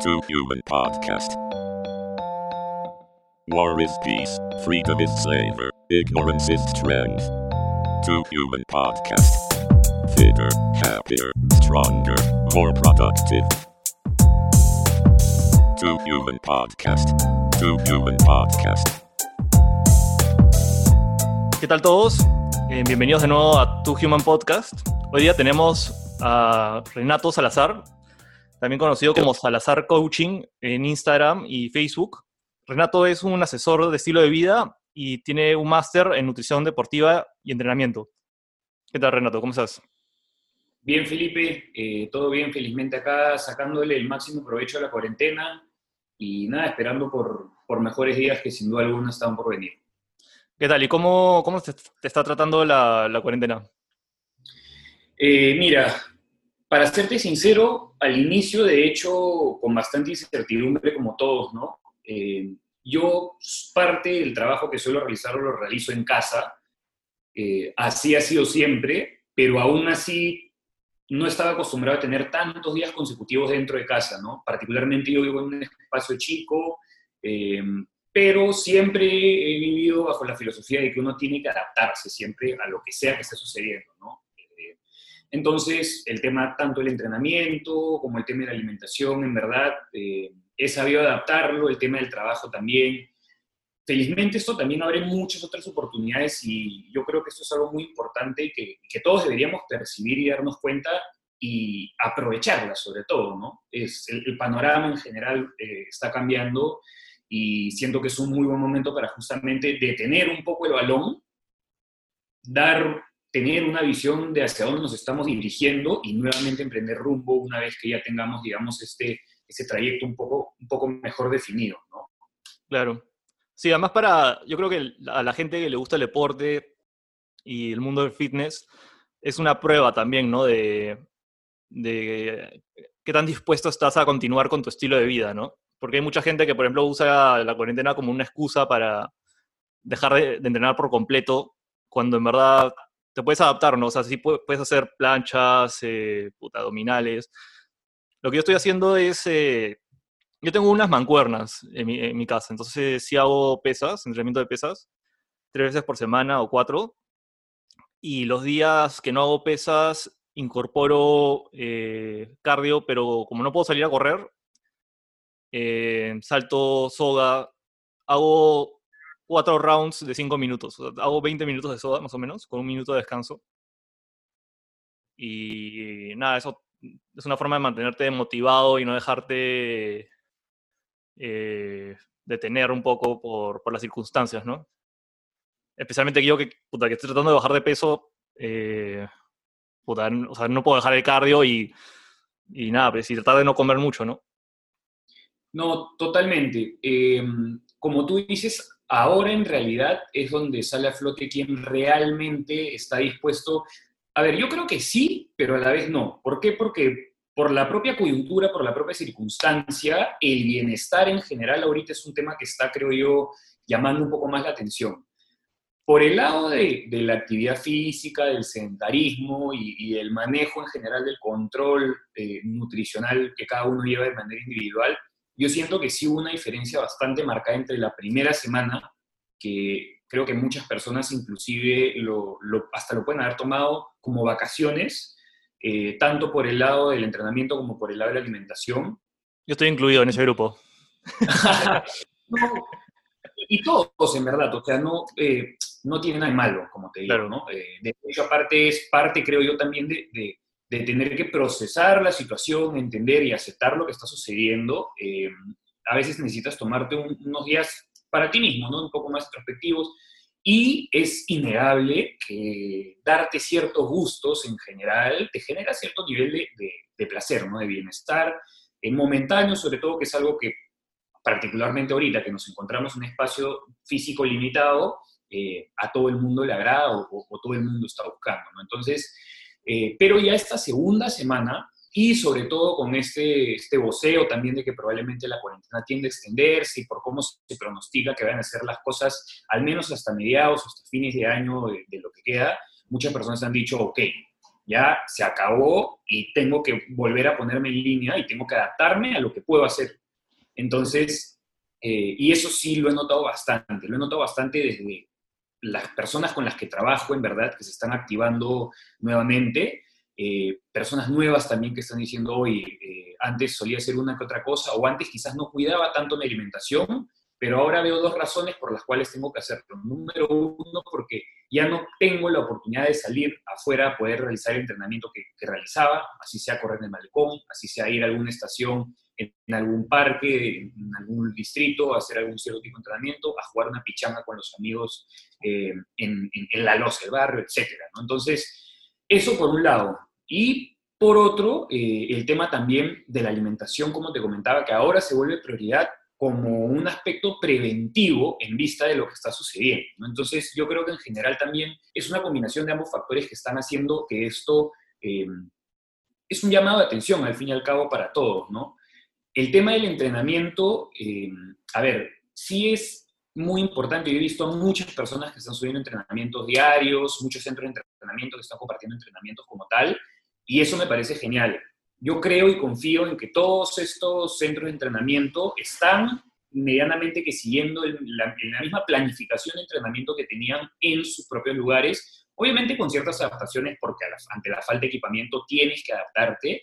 Two Human Podcast. War is peace, freedom is slavery, ignorance is strength. Two Human Podcast. Fitter, happier, stronger, more productive. Two Human Podcast. Two Human Podcast. ¿Qué tal todos? Eh, bienvenidos de nuevo a Tu Human Podcast. Hoy día tenemos a Renato Salazar, también conocido como Salazar Coaching en Instagram y Facebook. Renato es un asesor de estilo de vida y tiene un máster en nutrición deportiva y entrenamiento. ¿Qué tal, Renato? ¿Cómo estás? Bien, Felipe, eh, todo bien, felizmente acá, sacándole el máximo provecho a la cuarentena y nada, esperando por, por mejores días que sin duda alguna están por venir. ¿Qué tal? ¿Y cómo, cómo te, te está tratando la, la cuarentena? Eh, mira, para serte sincero, al inicio, de hecho, con bastante incertidumbre como todos, ¿no? Eh, yo parte del trabajo que suelo realizar lo realizo en casa, eh, así ha sido siempre, pero aún así no estaba acostumbrado a tener tantos días consecutivos dentro de casa, ¿no? Particularmente yo vivo en un espacio chico, eh, pero siempre he vivido bajo la filosofía de que uno tiene que adaptarse siempre a lo que sea que esté sucediendo, ¿no? Entonces, el tema tanto el entrenamiento como el tema de la alimentación, en verdad, eh, he sabido adaptarlo, el tema del trabajo también. Felizmente esto también abre muchas otras oportunidades y yo creo que esto es algo muy importante que, que todos deberíamos percibir y darnos cuenta y aprovecharla sobre todo, ¿no? Es, el, el panorama en general eh, está cambiando y siento que es un muy buen momento para justamente detener un poco el balón, dar, tener una visión de hacia dónde nos estamos dirigiendo y nuevamente emprender rumbo una vez que ya tengamos, digamos, este, este trayecto un poco, un poco mejor definido, ¿no? Claro. Sí, además para, yo creo que a la gente que le gusta el deporte y el mundo del fitness, es una prueba también, ¿no? De, de qué tan dispuesto estás a continuar con tu estilo de vida, ¿no? Porque hay mucha gente que, por ejemplo, usa la cuarentena como una excusa para dejar de, de entrenar por completo, cuando en verdad te puedes adaptar, ¿no? O sea, sí pu- puedes hacer planchas, eh, puta, abdominales. Lo que yo estoy haciendo es, eh, yo tengo unas mancuernas en mi, en mi casa, entonces sí hago pesas, entrenamiento de pesas, tres veces por semana o cuatro. Y los días que no hago pesas, incorporo eh, cardio, pero como no puedo salir a correr, eh, salto soga, hago cuatro rounds de cinco minutos. o sea, hago 20 minutos de soga, más o menos, con un minuto de descanso. Y nada, eso es una forma de mantenerte motivado y no dejarte eh, detener un poco por, por las circunstancias, ¿no? Especialmente yo que, puta, que estoy tratando de bajar de peso, eh, puta, o sea, no puedo dejar el cardio y, y nada, pues, y tratar de no comer mucho, ¿no? No, totalmente. Eh, como tú dices, ahora en realidad es donde sale a flote quien realmente está dispuesto. A ver, yo creo que sí, pero a la vez no. ¿Por qué? Porque por la propia coyuntura, por la propia circunstancia, el bienestar en general ahorita es un tema que está, creo yo, llamando un poco más la atención. Por el lado de, la actividad física, del sedentarismo y, y el manejo en general del control eh, nutricional que cada uno lleva de manera individual, yo siento que sí hubo una diferencia bastante marcada entre la primera semana, que creo que muchas personas inclusive lo, lo, hasta lo pueden haber tomado como vacaciones, eh, tanto por el lado del entrenamiento como por el lado de la alimentación. Yo estoy incluido en ese grupo. no, y todos, en verdad, o sea, no, eh, no tiene nada de malo, como te digo, Claro. ¿no? Eh, de hecho, aparte es parte, creo yo, también de, de, de tener que procesar la situación, entender y aceptar lo que está sucediendo. Eh, a veces necesitas tomarte un- unos días para ti mismo, ¿no? Un poco más introspectivos. Y es innegable que darte ciertos gustos en general te genera cierto nivel de, placer, ¿no? De bienestar, eh, momentáneo, sobre todo, que es algo que particularmente ahorita que nos encontramos en un espacio físico limitado, eh, a todo el mundo le agrada o, o- o todo el mundo está buscando, ¿no? Entonces, eh, pero ya esta segunda semana, y sobre todo con este, este voceo también de que probablemente la cuarentena tiende a extenderse y por cómo se pronostica que van a ser las cosas, al menos hasta mediados, hasta fines de año de, de lo que queda, muchas personas han dicho, ok, ya se acabó y tengo que volver a ponerme en línea y tengo que adaptarme a lo que puedo hacer. Entonces, eh, y eso sí lo he notado bastante, lo he notado bastante desde las personas con las que trabajo, en verdad, que se están activando nuevamente, eh, personas nuevas también que están diciendo, hoy eh, antes solía hacer una que otra cosa, o antes quizás no cuidaba tanto mi alimentación, pero ahora veo dos razones por las cuales tengo que hacerlo. Número uno, porque ya no tengo la oportunidad de salir afuera a poder realizar el entrenamiento que, realizaba, así sea correr en el malecón, así sea ir a alguna estación en, algún parque, en algún distrito, a hacer algún cierto tipo de entrenamiento, a jugar una pichanga con los amigos eh, en, la loza del barrio, etc. Entonces, eso por un lado. Y por otro, eh, el tema también de la alimentación, como te comentaba, que ahora se vuelve prioridad como un aspecto preventivo en vista de lo que está sucediendo. Entonces, yo creo que en general también es una combinación de ambos factores que están haciendo que esto eh, es un llamado de atención, al fin y al cabo, para todos. ¿no? El tema del entrenamiento, eh, a ver, sí es muy importante. Yo he visto a muchas personas que están subiendo entrenamientos diarios, muchos centros de entrenamiento que están compartiendo entrenamientos como tal, y eso me parece genial yo creo y confío en que todos estos centros de entrenamiento están medianamente que siguiendo la, misma planificación de entrenamiento que tenían en sus propios lugares, obviamente con ciertas adaptaciones porque ante la falta de equipamiento tienes que adaptarte,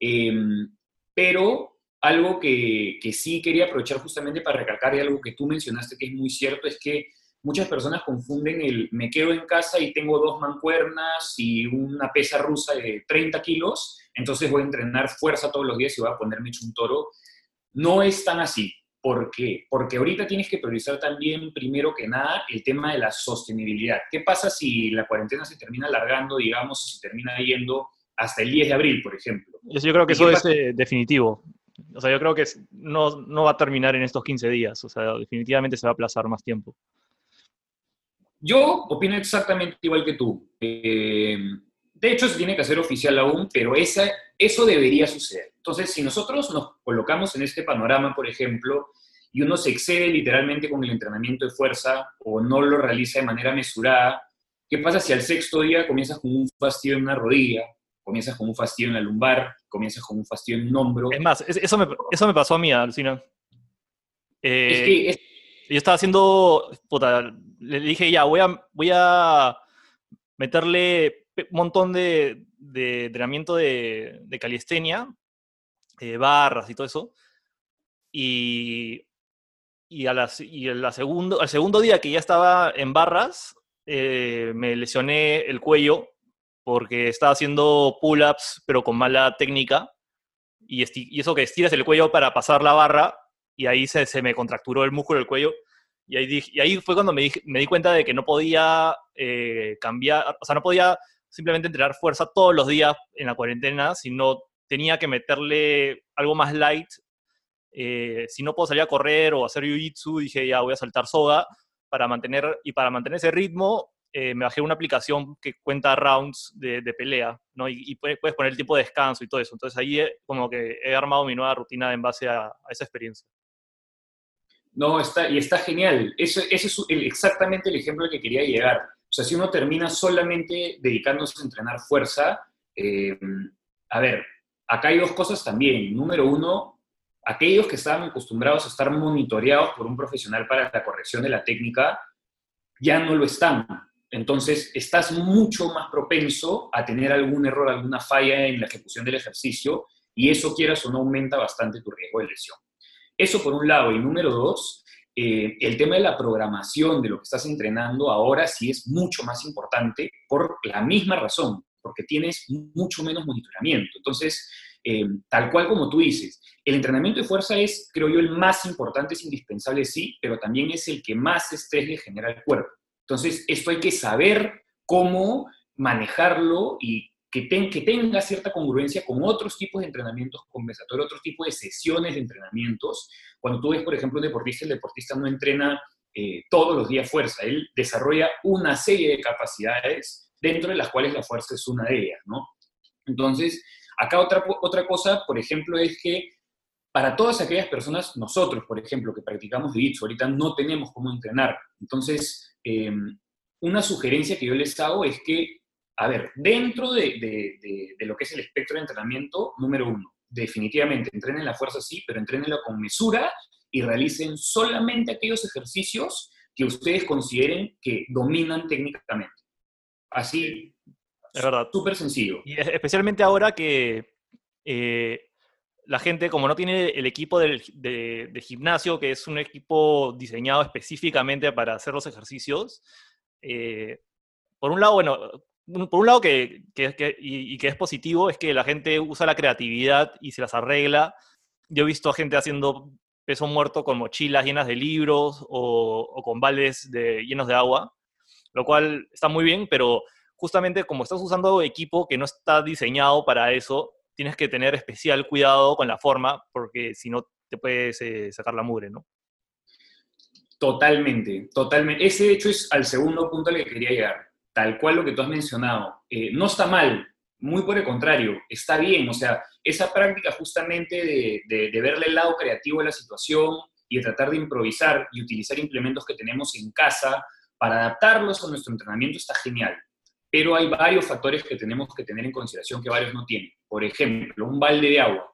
em, pero algo que, que, sí quería aprovechar justamente para recalcar y algo que tú mencionaste que es muy cierto es que muchas personas confunden el me quedo en casa y tengo dos mancuernas y una pesa rusa de 30 kilos, entonces voy a entrenar fuerza todos los días y voy a ponerme hecho un toro. No es tan así. ¿Por qué? Porque ahorita tienes que priorizar también, primero que nada, el tema de la sostenibilidad. ¿Qué pasa si la cuarentena se termina alargando, digamos, si se termina yendo hasta el 10 de abril, por ejemplo? Yo creo que eso es eh, definitivo. O sea, yo creo que no, no va a terminar en estos 15 días. O sea, definitivamente se va a aplazar más tiempo. Yo opino exactamente igual que tú. Eh, de hecho, se tiene que hacer oficial aún, pero esa, eso debería suceder. Entonces, si nosotros nos colocamos en este panorama, por ejemplo, y uno se excede literalmente con el entrenamiento de fuerza o no lo realiza de manera mesurada, ¿qué pasa si al sexto día comienzas con un fastidio en una rodilla, comienzas con un fastidio en la lumbar, comienzas con un fastidio en un hombro? Es más, eso me, eso me pasó a mí, Alcina. Eh, es que yo estaba haciendo, puta, le dije ya, voy a, voy a meterle un montón de, entrenamiento de, de calistenia, eh, barras y todo eso. Y, y, a las, y la segundo, al segundo día que ya estaba en barras, eh, me lesioné el cuello porque estaba haciendo pull-ups, pero con mala técnica. Y, y, eso que estiras el cuello para pasar la barra y ahí se, me contracturó el músculo del cuello. Y ahí, y ahí fue cuando me, me, di cuenta de que no podía eh, cambiar, o sea, no podía simplemente entrenar fuerza todos los días en la cuarentena, sino tenía que meterle algo más light. Eh, si no puedo salir a correr o hacer jiu-jitsu, dije ya voy a saltar soga para mantener, y para mantener ese ritmo, eh, me bajé una aplicación que cuenta rounds de, pelea, ¿no? Y, puedes, poner el tipo de descanso y todo eso. Entonces ahí como que he armado mi nueva rutina en base a esa experiencia. No, está, y está genial. Eso, ese es exactamente el ejemplo al que quería llegar. O sea, si uno termina solamente dedicándose a entrenar fuerza, eh, a ver, acá hay dos cosas también. Número uno, aquellos que estaban acostumbrados a estar monitoreados por un profesional para la corrección de la técnica, ya no lo están. Entonces, estás mucho más propenso a tener algún error, alguna falla en la ejecución del ejercicio, y eso, quieras o no, aumenta bastante tu riesgo de lesión. Eso por un lado. Y número dos, eh, el tema de la programación de lo que estás entrenando ahora sí es mucho más importante por la misma razón, porque tienes mucho menos monitoramiento. Entonces, eh, tal cual como tú dices, el entrenamiento de fuerza es, creo yo, el más importante, es indispensable, sí, pero también es el que más estrés le genera al cuerpo. Entonces, esto hay que saber cómo manejarlo y que, tenga cierta congruencia con otros tipos de entrenamientos compensatorios, otros tipos de sesiones de entrenamientos. Cuando tú ves, por ejemplo, un deportista, el deportista no entrena eh, todos los días fuerza, él desarrolla una serie de capacidades dentro de las cuales la fuerza es una de ellas, ¿no? Entonces, acá otra, otra cosa, por ejemplo, es que para todas aquellas personas, nosotros, por ejemplo, que practicamos jiu ahorita no tenemos cómo entrenar. Entonces, em, una sugerencia que yo les hago es que A ver, dentro de, lo que es el espectro de entrenamiento, número uno, definitivamente entrenen la fuerza sí, pero entrenenla con mesura y realicen solamente aquellos ejercicios que ustedes consideren que dominan técnicamente. Así, es verdad. Súper sencillo. Y especialmente ahora que eh, la gente, como no tiene el equipo del, de, gimnasio, que es un equipo diseñado específicamente para hacer los ejercicios, eh, por un lado, bueno, por un lado que, y, que es positivo, es que la gente usa la creatividad y se las arregla. Yo he visto a gente haciendo peso muerto con mochilas llenas de libros o, con baldes de, llenos de agua, lo cual está muy bien, pero justamente como estás usando equipo que no está diseñado para eso, tienes que tener especial cuidado con la forma, porque si no te puedes eh, sacar la mugre, ¿no? Totalmente, totalmente. Ese de hecho es al segundo punto al que quería llegar. Tal cual lo que tú has mencionado. Eh, no está mal, muy por el contrario, está bien. O sea, esa práctica justamente de, de, verle el lado creativo de la situación y de tratar de improvisar y utilizar implementos que tenemos en casa para adaptarlos a nuestro entrenamiento está genial pero hay varios factores que tenemos que tener en consideración que varios no tienen. Por ejemplo, un balde de agua.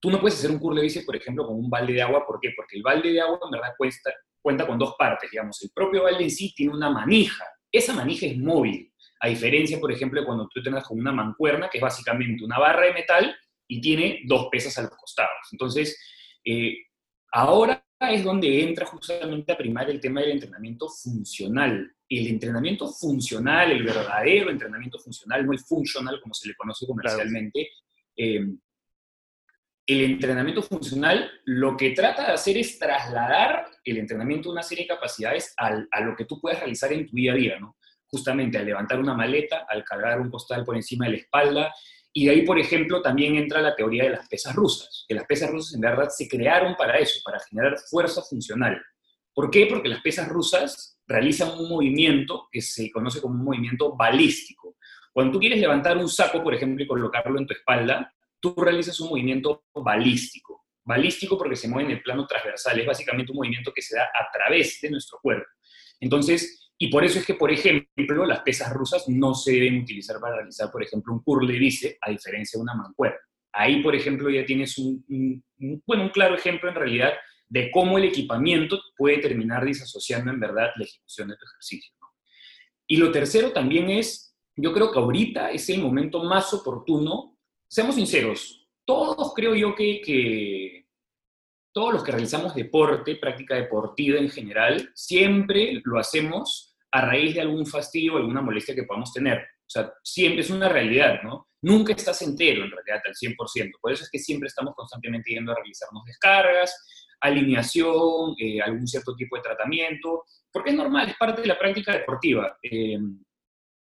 Tú no puedes hacer un curl de bici, por ejemplo, con un balde de agua. ¿Por qué? Porque el balde de agua en verdad cuenta con dos partes, digamos. El propio balde en sí tiene una manija. Esa manija es móvil, a diferencia, por ejemplo, de cuando tú tengas con una mancuerna, que es básicamente una barra de metal y tiene dos pesas a los costados. Entonces, eh, ahora es donde entra justamente a primar el tema del entrenamiento funcional el entrenamiento funcional, el verdadero entrenamiento funcional, no el funcional como se le conoce comercialmente, eh, el entrenamiento funcional lo que trata de hacer es trasladar el entrenamiento de una serie de capacidades a lo que tú puedes realizar en tu día a día, ¿no? Justamente al levantar una maleta, al cargar un costal por encima de la espalda, y de ahí, por ejemplo, también entra la teoría de las pesas rusas, que las pesas rusas en verdad se crearon para eso, para generar fuerza funcional. ¿Por qué? Porque las pesas rusas realizan un movimiento que se conoce como un movimiento balístico. Cuando tú quieres levantar un saco, por ejemplo, y colocarlo en tu espalda, tú realizas un movimiento balístico. Balístico porque se mueve en el plano transversal, es básicamente un movimiento que se da a través de nuestro cuerpo. Entonces, y por eso es que, por ejemplo, las pesas rusas no se deben utilizar para realizar, por ejemplo, un curl de bíceps, a diferencia de una mancuerna. Ahí, por ejemplo, ya tienes un, un, bueno, un claro ejemplo en realidad de cómo el equipamiento puede terminar disasociando en verdad la ejecución de tu ejercicio. Y lo tercero también es, yo creo que ahorita es el momento más oportuno, seamos sinceros, todos creo yo que, que todos los que realizamos deporte, práctica deportiva en general, siempre lo hacemos a raíz de algún fastidio o alguna molestia que podamos tener. O sea, siempre es una realidad, ¿no? Nunca estás entero en realidad al 100%. Por eso es que siempre estamos constantemente yendo a realizarnos descargas, alineación, eh, algún cierto tipo de tratamiento, porque es normal, es parte de la práctica deportiva. Eh,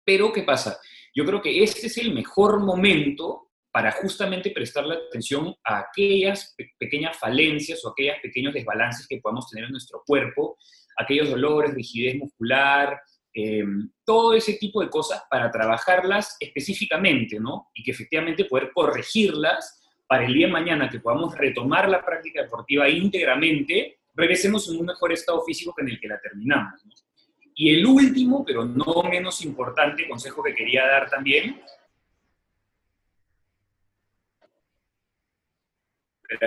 pero, ¿qué pasa? Yo creo que este es el mejor momento para justamente prestarle atención a aquellas pequeñas falencias o aquellos pequeños desbalances que podamos tener en nuestro cuerpo, aquellos dolores, rigidez muscular, eh, todo ese tipo de cosas para trabajarlas específicamente, ¿no? Y que efectivamente poder corregirlas para el día de mañana que podamos retomar la práctica deportiva íntegramente, regresemos en un mejor estado físico que en el que la terminamos. Y el último, pero no menos importante consejo que quería dar también,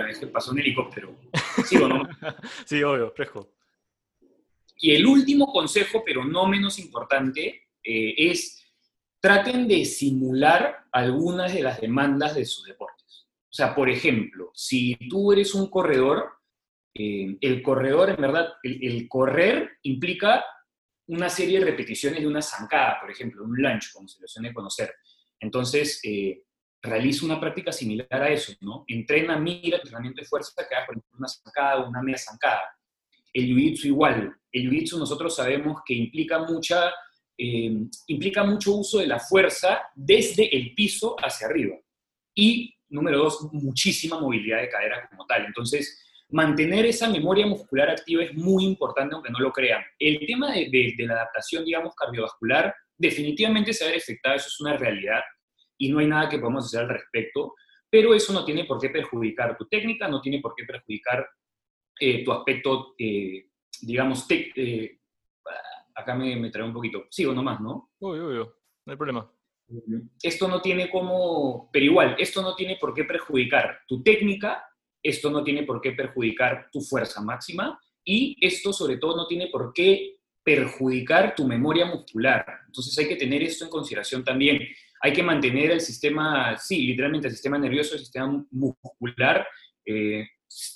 es que pasó un helicóptero. ¿Sí o no? sí, obvio, fresco. Y el último consejo, pero no menos importante, eh, es traten de simular algunas de las demandas de su deporte. O sea, por ejemplo, si tú eres un corredor, eh, el corredor, en verdad, el, correr implica una serie de repeticiones de una zancada, por ejemplo, un lunge, como se lo suele conocer. Entonces, eh, realiza una práctica similar a eso, ¿no? Entrena, mira, entrenamiento de fuerza, que hagas, una zancada una media zancada. El jiu-jitsu igual. El jiu-jitsu nosotros sabemos que implica mucha, eh, implica mucho uso de la fuerza desde el piso hacia arriba. Y número dos, muchísima movilidad de cadera como tal. Entonces, mantener esa memoria muscular activa es muy importante, aunque no lo crean. El tema de, la adaptación, digamos, cardiovascular, definitivamente se va a afectada, eso es una realidad, y no hay nada que podamos hacer al respecto, pero eso no tiene por qué perjudicar tu técnica, no tiene por qué perjudicar eh, tu aspecto, eh, digamos, eh, acá me, me trae un poquito. Sigo nomás, ¿no? Uy, uy, uy, no hay problema. esto no tiene como, pero igual, esto no tiene por qué perjudicar tu técnica, esto no tiene por qué perjudicar tu fuerza máxima y esto sobre todo no tiene por qué perjudicar tu memoria muscular. Entonces hay que tener esto en consideración también. Hay que mantener el sistema, sí, literalmente el sistema nervioso, el sistema muscular, eh,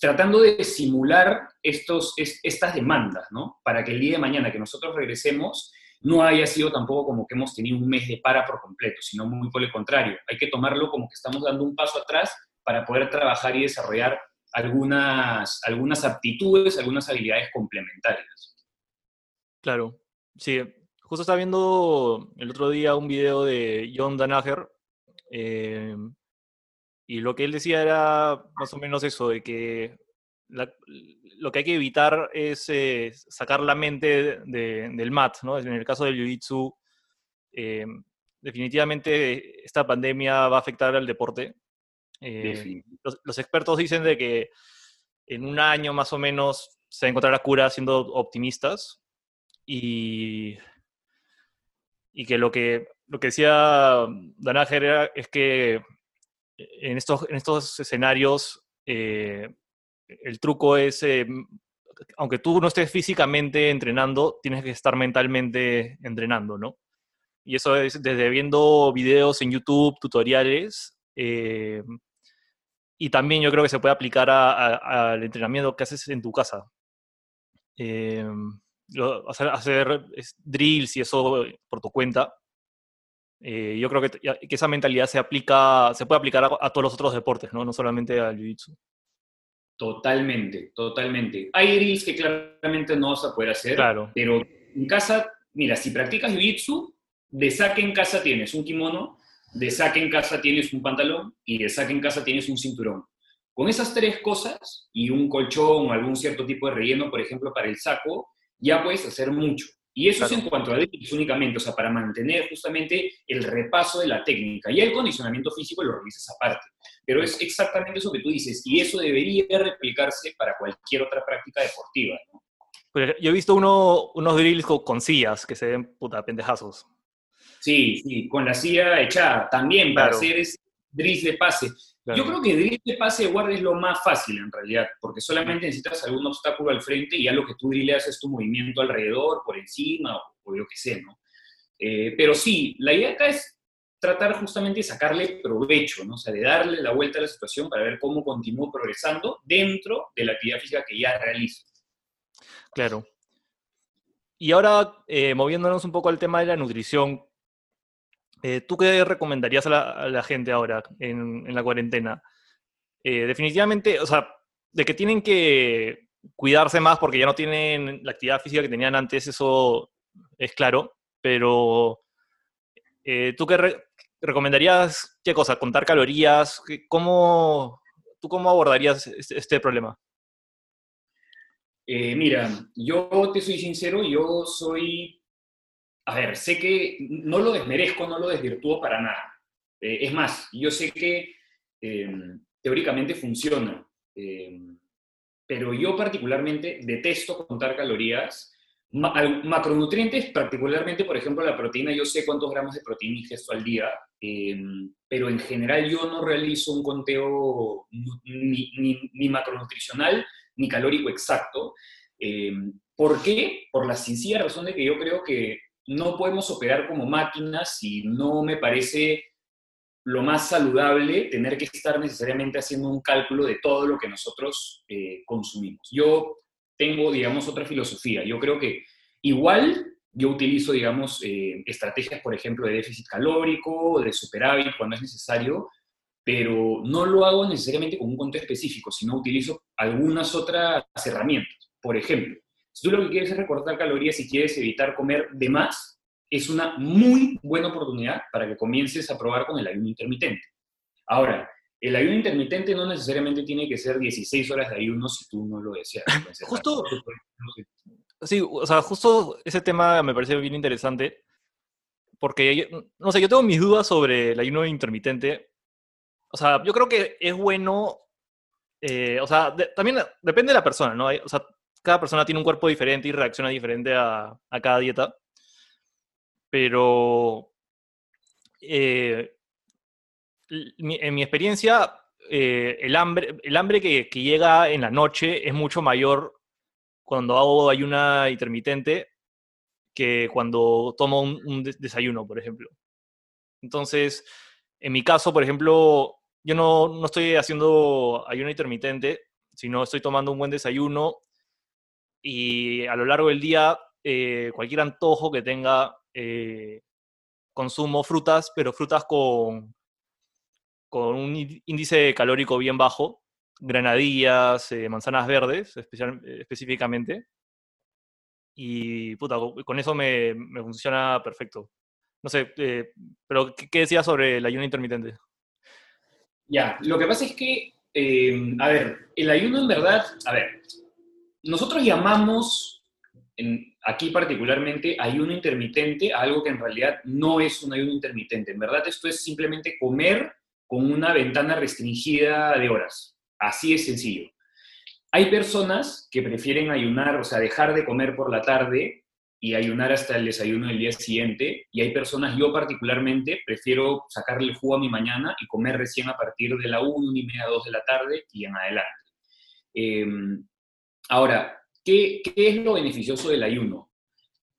tratando de simular estos, estas demandas, ¿no? Para que el día de mañana que nosotros regresemos no haya sido tampoco como que hemos tenido un mes de para por completo, sino muy por el contrario. Hay que tomarlo como que estamos dando un paso atrás para poder trabajar y desarrollar algunas, algunas aptitudes, algunas habilidades complementarias. Claro, sí. Justo estaba viendo el otro día un video de John Danaher eh, y lo que él decía era más o menos eso, de que lo que hay que evitar es eh, sacar la mente del mat, ¿no? En el caso del jiu-jitsu, eh, definitivamente esta pandemia va a afectar al deporte. Los, los, expertos dicen de que en un año más o menos se va a encontrar la cura siendo optimistas, y, y que lo que, lo que decía Danager es que en estos, en estos escenarios eh, el truco es, eh, aunque tú no estés físicamente entrenando, tienes que estar mentalmente entrenando, ¿no? Y eso es desde viendo videos en YouTube, tutoriales, eh, y también yo creo que se puede aplicar al entrenamiento que haces en tu casa hacer, hacer drills y eso por tu cuenta. Eh, yo creo que, que, esa mentalidad se aplica, se puede aplicar a, todos los otros deportes, ¿no? No solamente al jiu-jitsu. Totalmente, totalmente. Hay drills que claramente no vas a poder hacer, claro. pero en casa, mira, si practicas jiu-jitsu, de saque en casa tienes un kimono, de saque en casa tienes un pantalón y de saque en casa tienes un cinturón. Con esas tres cosas y un colchón o algún cierto tipo de relleno, por ejemplo, para el saco, ya puedes hacer mucho. Y eso es en cuanto a drills únicamente, o sea, para mantener justamente el repaso de la técnica. Y el condicionamiento físico lo realizas aparte. Pero es exactamente eso que tú dices, y eso debería replicarse para cualquier otra práctica deportiva. Pues yo he visto uno, unos drills con, sillas que se ven puta pendejazos. Sí, sí, con la silla echada también para hacer ese drills de pase. Yo creo que drill de pase de guardia es lo más fácil en realidad, porque solamente necesitas algún obstáculo al frente y ya lo que tú drileas es tu movimiento alrededor, por encima o, o lo que sea, ¿no? Eh, pero sí, la idea acá es tratar justamente de sacarle provecho, ¿no? O sea, de darle la vuelta a la situación para ver cómo continúo progresando dentro de la actividad física que ya realizo. Claro. Y ahora, eh, moviéndonos un poco al tema de la nutrición, eh, ¿Tú qué recomendarías a la, gente ahora en, la cuarentena? Eh, definitivamente, o sea, de que tienen que cuidarse más porque ya no tienen la actividad física que tenían antes, eso es claro, pero eh, ¿tú qué recomendarías? ¿Qué cosa? ¿Contar calorías? ¿Cómo, ¿Tú cómo abordarías este, este problema? mira, yo te soy sincero, yo soy a ver, sé que no lo desmerezco, no lo desvirtúo para nada. Eh, es más, yo sé que em, teóricamente funciona, em, pero yo particularmente detesto contar calorías. macronutrientes, particularmente, por ejemplo, la proteína, yo sé cuántos gramos de proteína ingesto al día, em, pero en general yo no realizo un conteo ni, ni macronutricional ni calórico exacto. ¿Por qué? Por la sencilla razón de que yo creo que no podemos operar como máquinas y no me parece lo más saludable tener que estar necesariamente haciendo un cálculo de todo lo que nosotros eh, consumimos. Yo tengo, digamos, otra filosofía. Yo creo que igual yo utilizo, digamos, eh, estrategias, por ejemplo, de déficit calórico, de superávit cuando es necesario, pero no lo hago necesariamente con un conteo específico, sino utilizo algunas otras herramientas. Por ejemplo, si tú lo que quieres es recortar calorías y quieres evitar comer de más, es una muy buena oportunidad para que comiences a probar con el ayuno intermitente. Ahora, el ayuno intermitente no necesariamente tiene que ser 16 horas de ayuno si tú no lo deseas. Justo, sí, o sea, justo ese tema me parece bien interesante porque, no sé, yo tengo mis dudas sobre el ayuno intermitente. O sea, yo creo que es bueno, eh, o sea, también depende de la persona, ¿no? o sea, cada persona tiene un cuerpo diferente y reacciona diferente a, cada dieta. Pero eh, en mi experiencia, eh, el hambre, el hambre que, llega en la noche es mucho mayor cuando hago ayuna intermitente que cuando tomo un, desayuno, por ejemplo. Entonces, en mi caso, por ejemplo, yo no, no estoy haciendo ayuno intermitente, sino estoy tomando un buen desayuno y a lo largo del día, eh, cualquier antojo que tenga, eh, consumo frutas, pero frutas con, con un índice calórico bien bajo, granadillas, eh, manzanas verdes especial, específicamente. Y puta, con eso me, funciona perfecto. No sé, pero ¿qué, decías sobre el ayuno intermitente? Ya, lo que pasa es que, a ver, el ayuno en verdad, a ver, nosotros llamamos aquí particularmente ayuno intermitente algo que en realidad no es un ayuno intermitente. En verdad esto es simplemente comer con una ventana restringida de horas. Así es sencillo. Hay personas que prefieren ayunar, o sea, dejar de comer por la tarde y ayunar hasta el desayuno del día siguiente. Y hay personas, yo particularmente, prefiero sacarle el jugo a mi mañana y comer recién a partir de la 1, y media, 2 de la tarde y en adelante. Em, ahora, ¿qué, ¿qué es lo beneficioso del ayuno?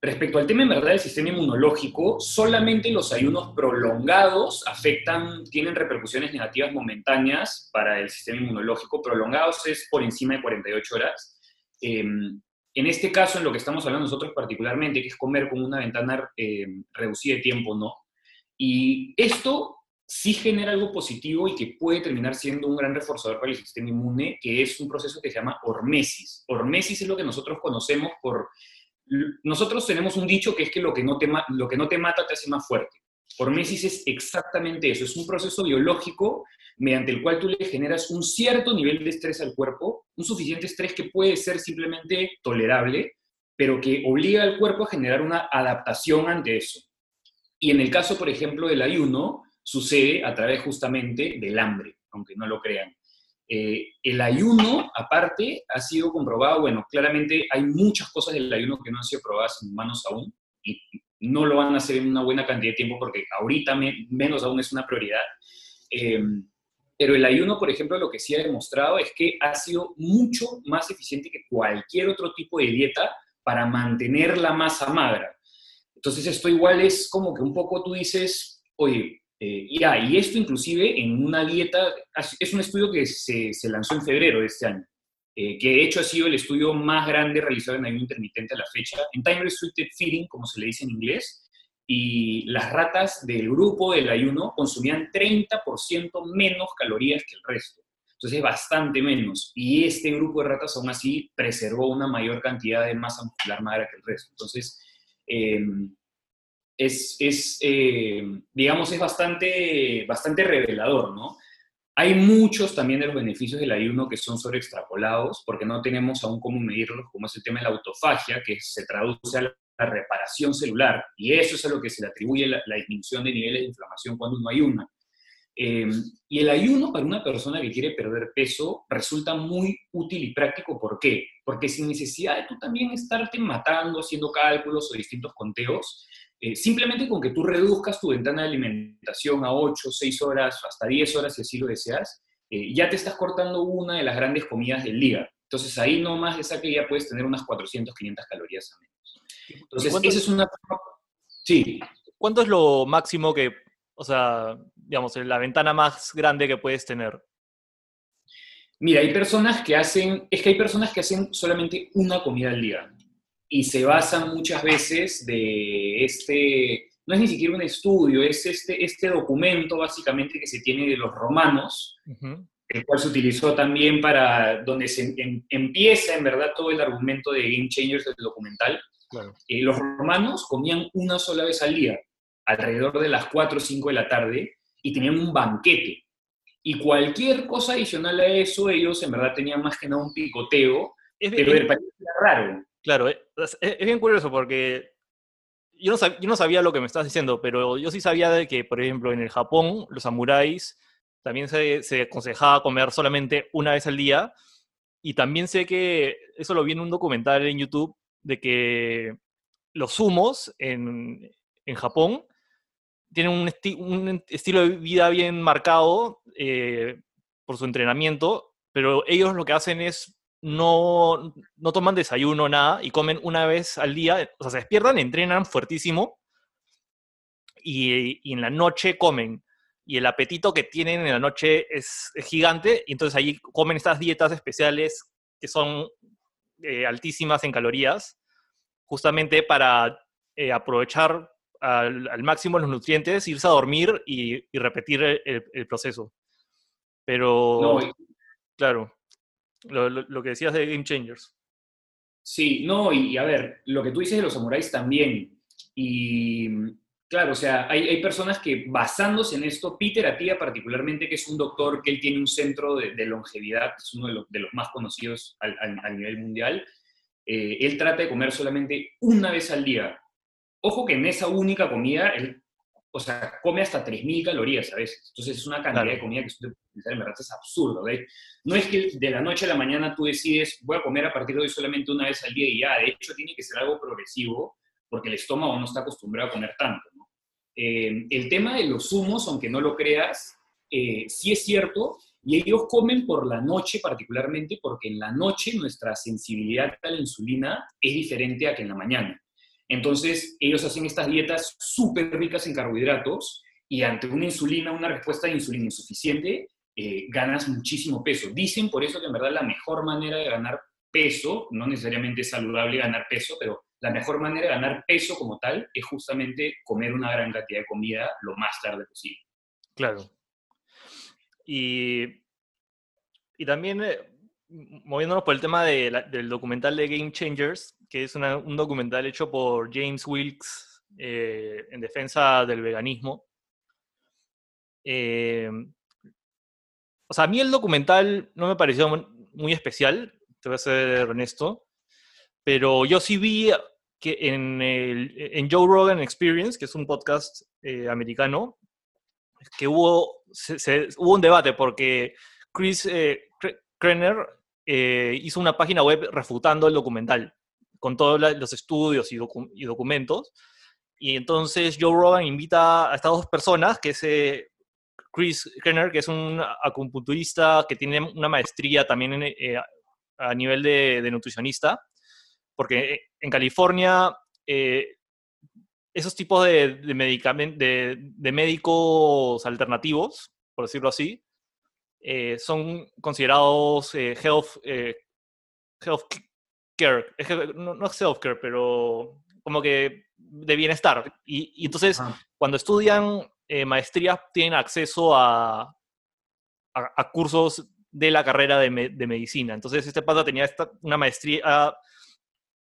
Respecto al tema en verdad del sistema inmunológico, solamente los ayunos prolongados afectan, tienen repercusiones negativas momentáneas para el sistema inmunológico. Prolongados es por encima de 48 horas. Em, en este caso, en lo que estamos hablando nosotros particularmente, que es comer con una ventana em, reducida de tiempo, ¿no? Y esto sí genera algo positivo y que puede terminar siendo un gran reforzador para el sistema inmune, que es un proceso que se llama hormesis. Hormesis es lo que nosotros conocemos por nosotros tenemos un dicho que es que lo que no te, lo que no te mata te hace más fuerte. Hormesis es exactamente eso, es un proceso biológico mediante el cual tú le generas un cierto nivel de estrés al cuerpo, un suficiente estrés que puede ser simplemente tolerable, pero que obliga al cuerpo a generar una adaptación ante eso. Y en el caso, por ejemplo, del ayuno, sucede a través justamente del hambre, aunque no lo crean. Eh, el ayuno, aparte, ha sido comprobado, bueno, claramente hay muchas cosas del ayuno que no han sido probadas en humanos aún y no lo van a hacer en una buena cantidad de tiempo porque ahorita menos aún es una prioridad. Em, pero el ayuno, por ejemplo, lo que sí ha demostrado es que ha sido mucho más eficiente que cualquier otro tipo de dieta para mantener la masa magra. Entonces esto igual es como que un poco tú dices, oye, eh, y, esto inclusive en una dieta, es un estudio que se, se lanzó en febrero de este año, eh, que de hecho ha sido el estudio más grande realizado en ayuno intermitente a la fecha, en time restricted feeding, como se le dice en inglés, y las ratas del grupo del ayuno consumían 30% menos calorías que el resto. Entonces, bastante menos. Y este grupo de ratas aún así preservó una mayor cantidad de masa muscular magra que el resto. Entonces, eh, es, eh, digamos, es bastante, bastante revelador, ¿no? Hay muchos también de los beneficios del ayuno que son sobre extrapolados, porque no tenemos aún cómo medirlos, como es el tema de la autofagia, que se traduce a la reparación celular, y eso es a lo que se le atribuye la, disminución de niveles de inflamación cuando uno ayuna. Eh, y el ayuno para una persona que quiere perder peso resulta muy útil y práctico. ¿Por qué? Porque sin necesidad de tú también estarte matando, haciendo cálculos o distintos conteos, eh, simplemente con que tú reduzcas tu ventana de alimentación a 8, 6 horas, hasta 10 horas si así lo deseas, eh, ya te estás cortando una de las grandes comidas del día. Entonces ahí nomás de saque ya puedes tener unas 400, 500 calorías a menos. Entonces, esa es una... Sí. ¿Cuánto es lo máximo que, o sea, digamos, la ventana más grande que puedes tener? Mira, hay personas que hacen, es que hay personas que hacen solamente una comida al día y se basan muchas veces de este, no es ni siquiera un estudio, es este, este documento básicamente que se tiene de los romanos, el cual se utilizó también para, donde se em, empieza en verdad todo el argumento de Game Changers del documental. Eh, los romanos comían una sola vez al día, alrededor de las 4 o 5 de la tarde, y tenían un banquete. Y cualquier cosa adicional a eso, ellos en verdad tenían más que nada un picoteo, pero me parecía raro. Claro, eh, es, bien curioso porque yo no, sabía, lo que me estás diciendo, pero yo sí sabía de que, por ejemplo, en el Japón, los samuráis también se, aconsejaba comer solamente una vez al día. Y también sé que, eso lo vi en un documental en YouTube, de que los humos en, Japón tienen un, un, estilo de vida bien marcado eh, por su entrenamiento, pero ellos lo que hacen es no, no toman desayuno, nada, y comen una vez al día, o sea, se despiertan, entrenan fuertísimo, y, y en la noche comen. Y el apetito que tienen en la noche es, gigante, y entonces ahí comen estas dietas especiales que son eh, altísimas en calorías, justamente para eh, aprovechar al, máximo los nutrientes, irse a dormir y, repetir el, proceso. Pero, claro, lo, que decías de Game Changers. Sí, no, y, a ver, lo que tú dices de los samuráis también. Y claro, o sea, hay, personas que basándose en esto, Peter Atia particularmente, que es un doctor que él tiene un centro de, longevidad, es uno de los, más conocidos a nivel mundial, eh, él trata de comer solamente una vez al día. Ojo que en esa única comida, él, o sea, come hasta 3.000 calorías a veces. Entonces es una cantidad de comida que en verdad es absurdo. No es que de la noche a la mañana tú decides, voy a comer a partir de hoy solamente una vez al día y ya. De hecho, tiene que ser algo progresivo porque el estómago no está acostumbrado a comer tanto. Eh, el tema de los zumos, aunque no lo creas, eh, sí es cierto, y ellos comen por la noche particularmente porque en la noche nuestra sensibilidad a la insulina es diferente a que en la mañana. Entonces, ellos hacen estas dietas súper ricas en carbohidratos y ante una insulina, una respuesta de insulina insuficiente, eh, ganas muchísimo peso. Dicen por eso que en verdad la mejor manera de ganar peso, no necesariamente es saludable ganar peso, pero la mejor manera de ganar peso como tal es justamente comer una gran cantidad de comida lo más tarde posible. Claro. Y, y también, eh, moviéndonos por el tema del documental de Game Changers, que es un documental hecho por James Wilkes eh, en defensa del veganismo. Eh, o sea, a mí el documental no me pareció muy especial, te voy a ser honesto, pero yo sí vi que en, el, en Joe Rogan Experience, que es un podcast eh, americano, que hubo, hubo un debate porque Chris Krenner hizo una página web refutando el documental con todos los estudios y, documentos. Y entonces Joe Rogan invita a estas dos personas, que es eh, Chris Kenner, que es un acupunturista que tiene una maestría también eh, a nivel de, nutricionista, porque en California eh, esos tipos de, de, de, médicos alternativos, por decirlo así, son considerados health, health es que no, es self-care, pero como que de bienestar. Y, entonces, cuando estudian eh, maestrías, tienen acceso a, a, cursos de la carrera de, medicina. Entonces, este pata tenía esta, una maestría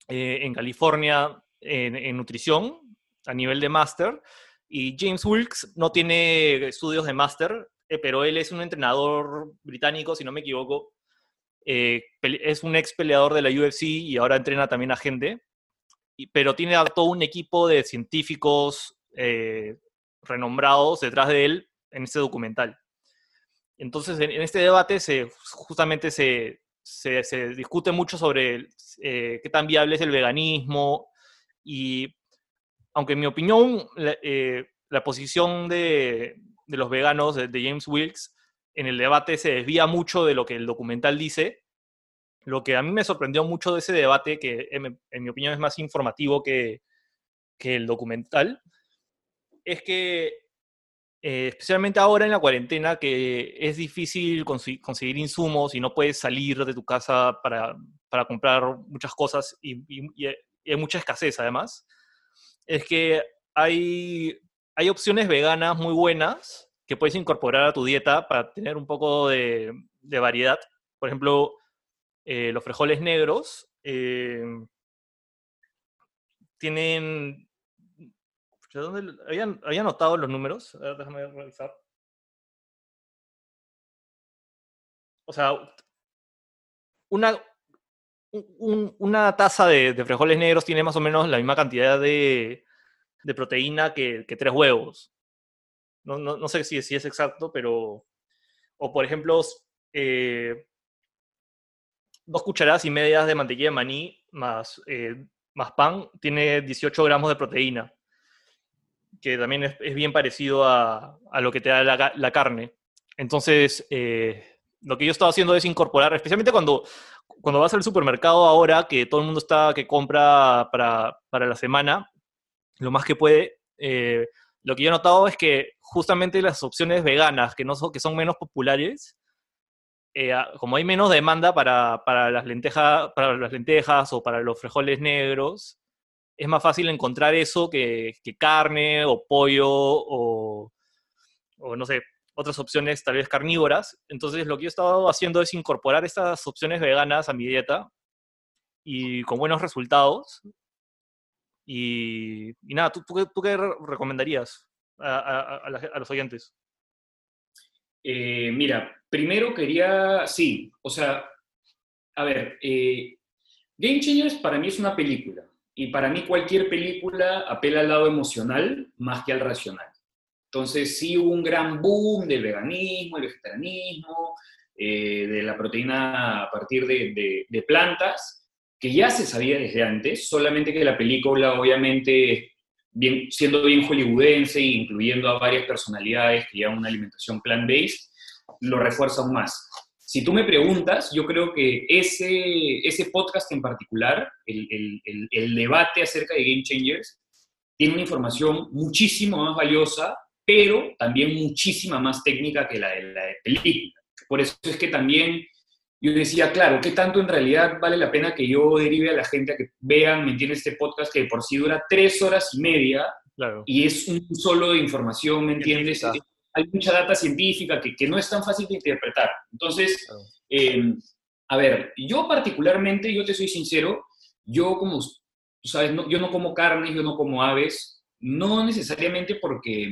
eh, en California en, nutrición a nivel de máster. Y James Wilkes no tiene estudios de máster, eh, pero él es un entrenador británico, si no me equivoco, eh, es un ex peleador de la UFC y ahora entrena también a gente, pero tiene todo un equipo de científicos eh, renombrados detrás de él en este documental. Entonces, en, este debate se, justamente se, se, discute mucho sobre eh, qué tan viable es el veganismo y, aunque en mi opinión, la, posición de, de, los veganos de James Wilkes en el debate se desvía mucho de lo que el documental dice. Lo que a mí me sorprendió mucho de ese debate, que en, mi opinión es más informativo que, que el documental, es que eh, especialmente ahora en la cuarentena, que es difícil conseguir insumos y no puedes salir de tu casa para, para comprar muchas cosas y, y, hay mucha escasez además, es que hay, hay opciones veganas muy buenas que puedes incorporar a tu dieta para tener un poco de, variedad. Por ejemplo, eh, los frijoles negros eh, tienen... ¿Dónde, ¿habían, notado los números? Déjame revisar. O sea, una, taza de, frijoles negros tiene más o menos la misma cantidad de, proteína que, tres huevos no, sé si, si, es exacto, pero, o por ejemplo, eh, dos cucharadas y medias de mantequilla de maní más, eh, más pan tiene 18 gramos de proteína. que también es, bien parecido a, a, lo que te da la, la carne. Entonces, eh, lo que yo estaba haciendo es incorporar, especialmente cuando, cuando vas al supermercado ahora, que todo el mundo está, que compra para, para la semana, lo más que puede, lo que yo he notado es que justamente las opciones veganas, que, no son, que son menos populares, eh, como hay menos demanda para, para, las lentejas, para las lentejas o para los frijoles negros, es más fácil encontrar eso que, que carne o pollo o, o, no sé, otras opciones tal vez carnívoras. Entonces lo que yo he estado haciendo es incorporar estas opciones veganas a mi dieta y con buenos resultados. Y, nada, ¿tú, tú, ¿tú, qué recomendarías a, los oyentes? Eh, mira, primero quería, sí, o sea, a ver, eh, Game Changers para mí es una película y para mí cualquier película apela al lado emocional más que al racional. Entonces sí hubo un gran boom del veganismo, el vegetarianismo, eh, de la proteína a partir de, plantas, que ya se sabía desde antes, solamente que la película obviamente bien, siendo bien hollywoodense e incluyendo a varias personalidades que llevan una alimentación plant-based, lo refuerza aún más. Si tú me preguntas, yo creo que ese, ese podcast en particular, el, el, el, debate acerca de Game Changers, tiene una información muchísimo más valiosa, pero también muchísima más técnica que la de la película. Por eso es que también yo decía, claro, ¿qué tanto en realidad vale la pena que yo derive a la gente a que vean, me entiende, este podcast que por sí dura tres horas y media claro. y es un solo de información, ¿me entiendes? Hay mucha data científica que, que, no es tan fácil de interpretar. Entonces, claro. eh, a ver, yo particularmente, yo te soy sincero, yo como, tú sabes, no, yo no como carnes, yo no como aves, no necesariamente porque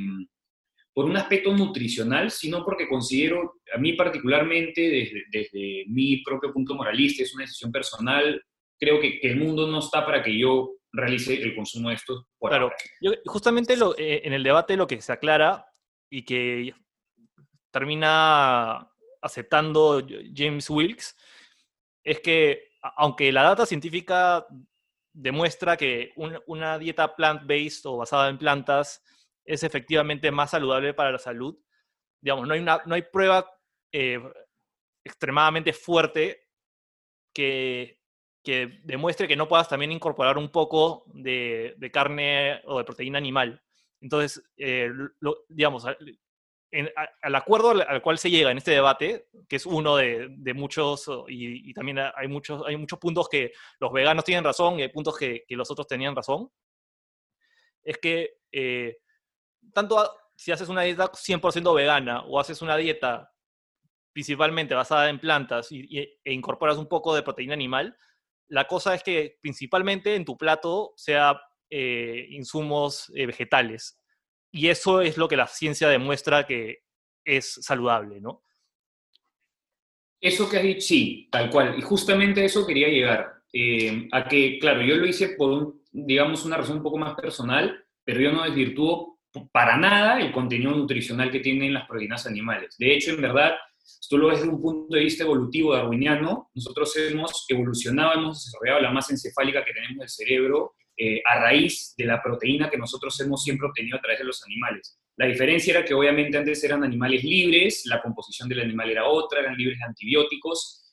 por un aspecto nutricional, sino porque considero, a mí particularmente, desde, desde mi propio punto moralista, es una decisión personal, creo que, que, el mundo no está para que yo realice el consumo de estos. Por claro, yo, justamente lo, eh, en el debate lo que se aclara y que termina aceptando James Wilkes es que, aunque la data científica demuestra que un, una dieta plant-based o basada en plantas es efectivamente más saludable para la salud. Digamos, no hay, una, no hay prueba eh, extremadamente fuerte que, que, demuestre que no puedas también incorporar un poco de, de carne o de proteína animal. Entonces, eh, digamos, en, a, al acuerdo al, al, cual se llega en este debate, que es uno de, de muchos, y, también hay muchos, hay muchos puntos que los veganos tienen razón y hay puntos que, que los otros tenían razón, es que eh, tanto si haces una dieta 100% vegana o haces una dieta principalmente basada en plantas y, e incorporas un poco de proteína animal, la cosa es que principalmente en tu plato sea eh, insumos eh, vegetales. Y eso es lo que la ciencia demuestra que es saludable, ¿no? Eso que has dicho, sí, tal cual. Y justamente eso quería llegar. Eh, a que, claro, yo lo hice por, digamos, una razón un poco más personal, pero yo no desvirtúo para nada el contenido nutricional que tienen las proteínas animales. De hecho, en verdad, si tú lo ves desde un punto de vista evolutivo darwiniano, nosotros hemos evolucionado, hemos desarrollado la masa encefálica que tenemos del cerebro eh, a raíz de la proteína que nosotros hemos siempre obtenido a través de los animales. La diferencia era que obviamente antes eran animales libres, la composición del animal era otra, eran libres de antibióticos,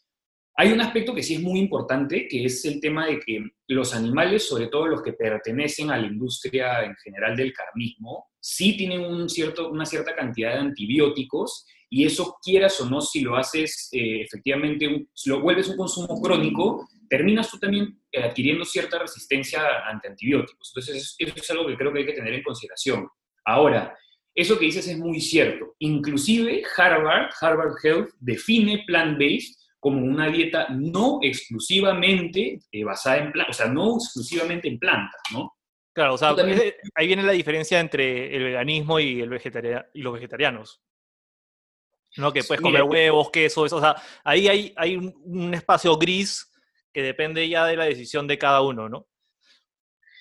hay un aspecto que sí es muy importante, que es el tema de que los animales, sobre todo los que pertenecen a la industria en general del carnismo, sí tienen una cierta cantidad de antibióticos y eso quieras o no, si lo haces eh, efectivamente, si lo vuelves un consumo crónico, terminas tú también eh, adquiriendo cierta resistencia ante antibióticos. Entonces, eso es algo que creo que hay que tener en consideración. Ahora, eso que dices es muy cierto. Inclusive Harvard, Harvard Health, define plant-based como una dieta no exclusivamente eh, basada en plantas, o sea, no exclusivamente en plantas, ¿no? Claro, o sea, también... ahí viene la diferencia entre el veganismo y, el vegetaria y los vegetarianos. ¿No? Que puedes comer huevos, queso, eso. O sea, ahí hay, hay un, un, espacio gris que depende ya de la decisión de cada uno, ¿no?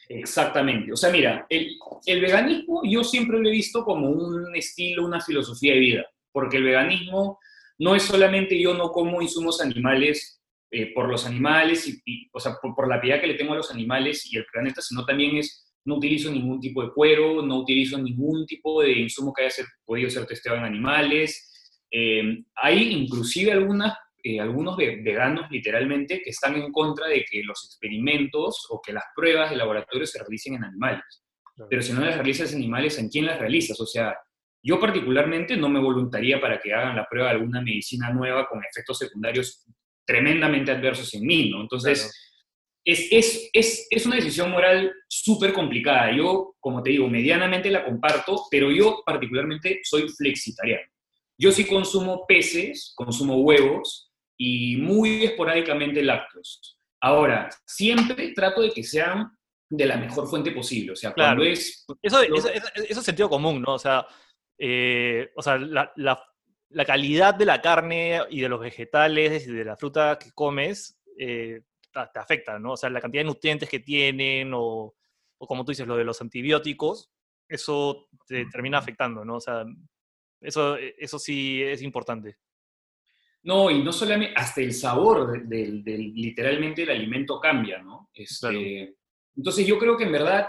Exactamente. O sea, mira, el, el veganismo yo siempre lo he visto como un estilo, una filosofía de vida, porque el veganismo no es solamente yo no como insumos animales eh, por los animales, y, y o sea, por, por, la piedad que le tengo a los animales y el planeta, sino también es no utilizo ningún tipo de cuero, no utilizo ningún tipo de insumo que haya ser, podido ser testeado en animales. Eh, hay inclusive algunas, eh, algunos veganos literalmente que están en contra de que los experimentos o que las pruebas de laboratorio se realicen en animales. Pero si no las realizas en animales, ¿en quién las realizas? O sea, yo particularmente no me voluntaría para que hagan la prueba de alguna medicina nueva con efectos secundarios tremendamente adversos en mí, ¿no? Entonces, es, es, es, es, una decisión moral súper complicada. Yo, como te digo, medianamente la comparto, pero yo particularmente soy flexitariano. Yo sí consumo peces, consumo huevos y muy esporádicamente lácteos. Ahora, siempre trato de que sean de la mejor fuente posible. O sea, cuando es... Eso, eso, eso, es sentido común, ¿no? O sea, eh, o sea la, la, la, calidad de la carne y de los vegetales y de la fruta que comes eh, te afecta, ¿no? O sea, la cantidad de nutrientes que tienen o, o, como tú dices, lo de los antibióticos, eso te termina afectando, ¿no? O sea, eso, eso sí es importante. No, y no solamente, hasta el sabor del, del, literalmente el alimento cambia, ¿no? Este, Entonces yo creo que en verdad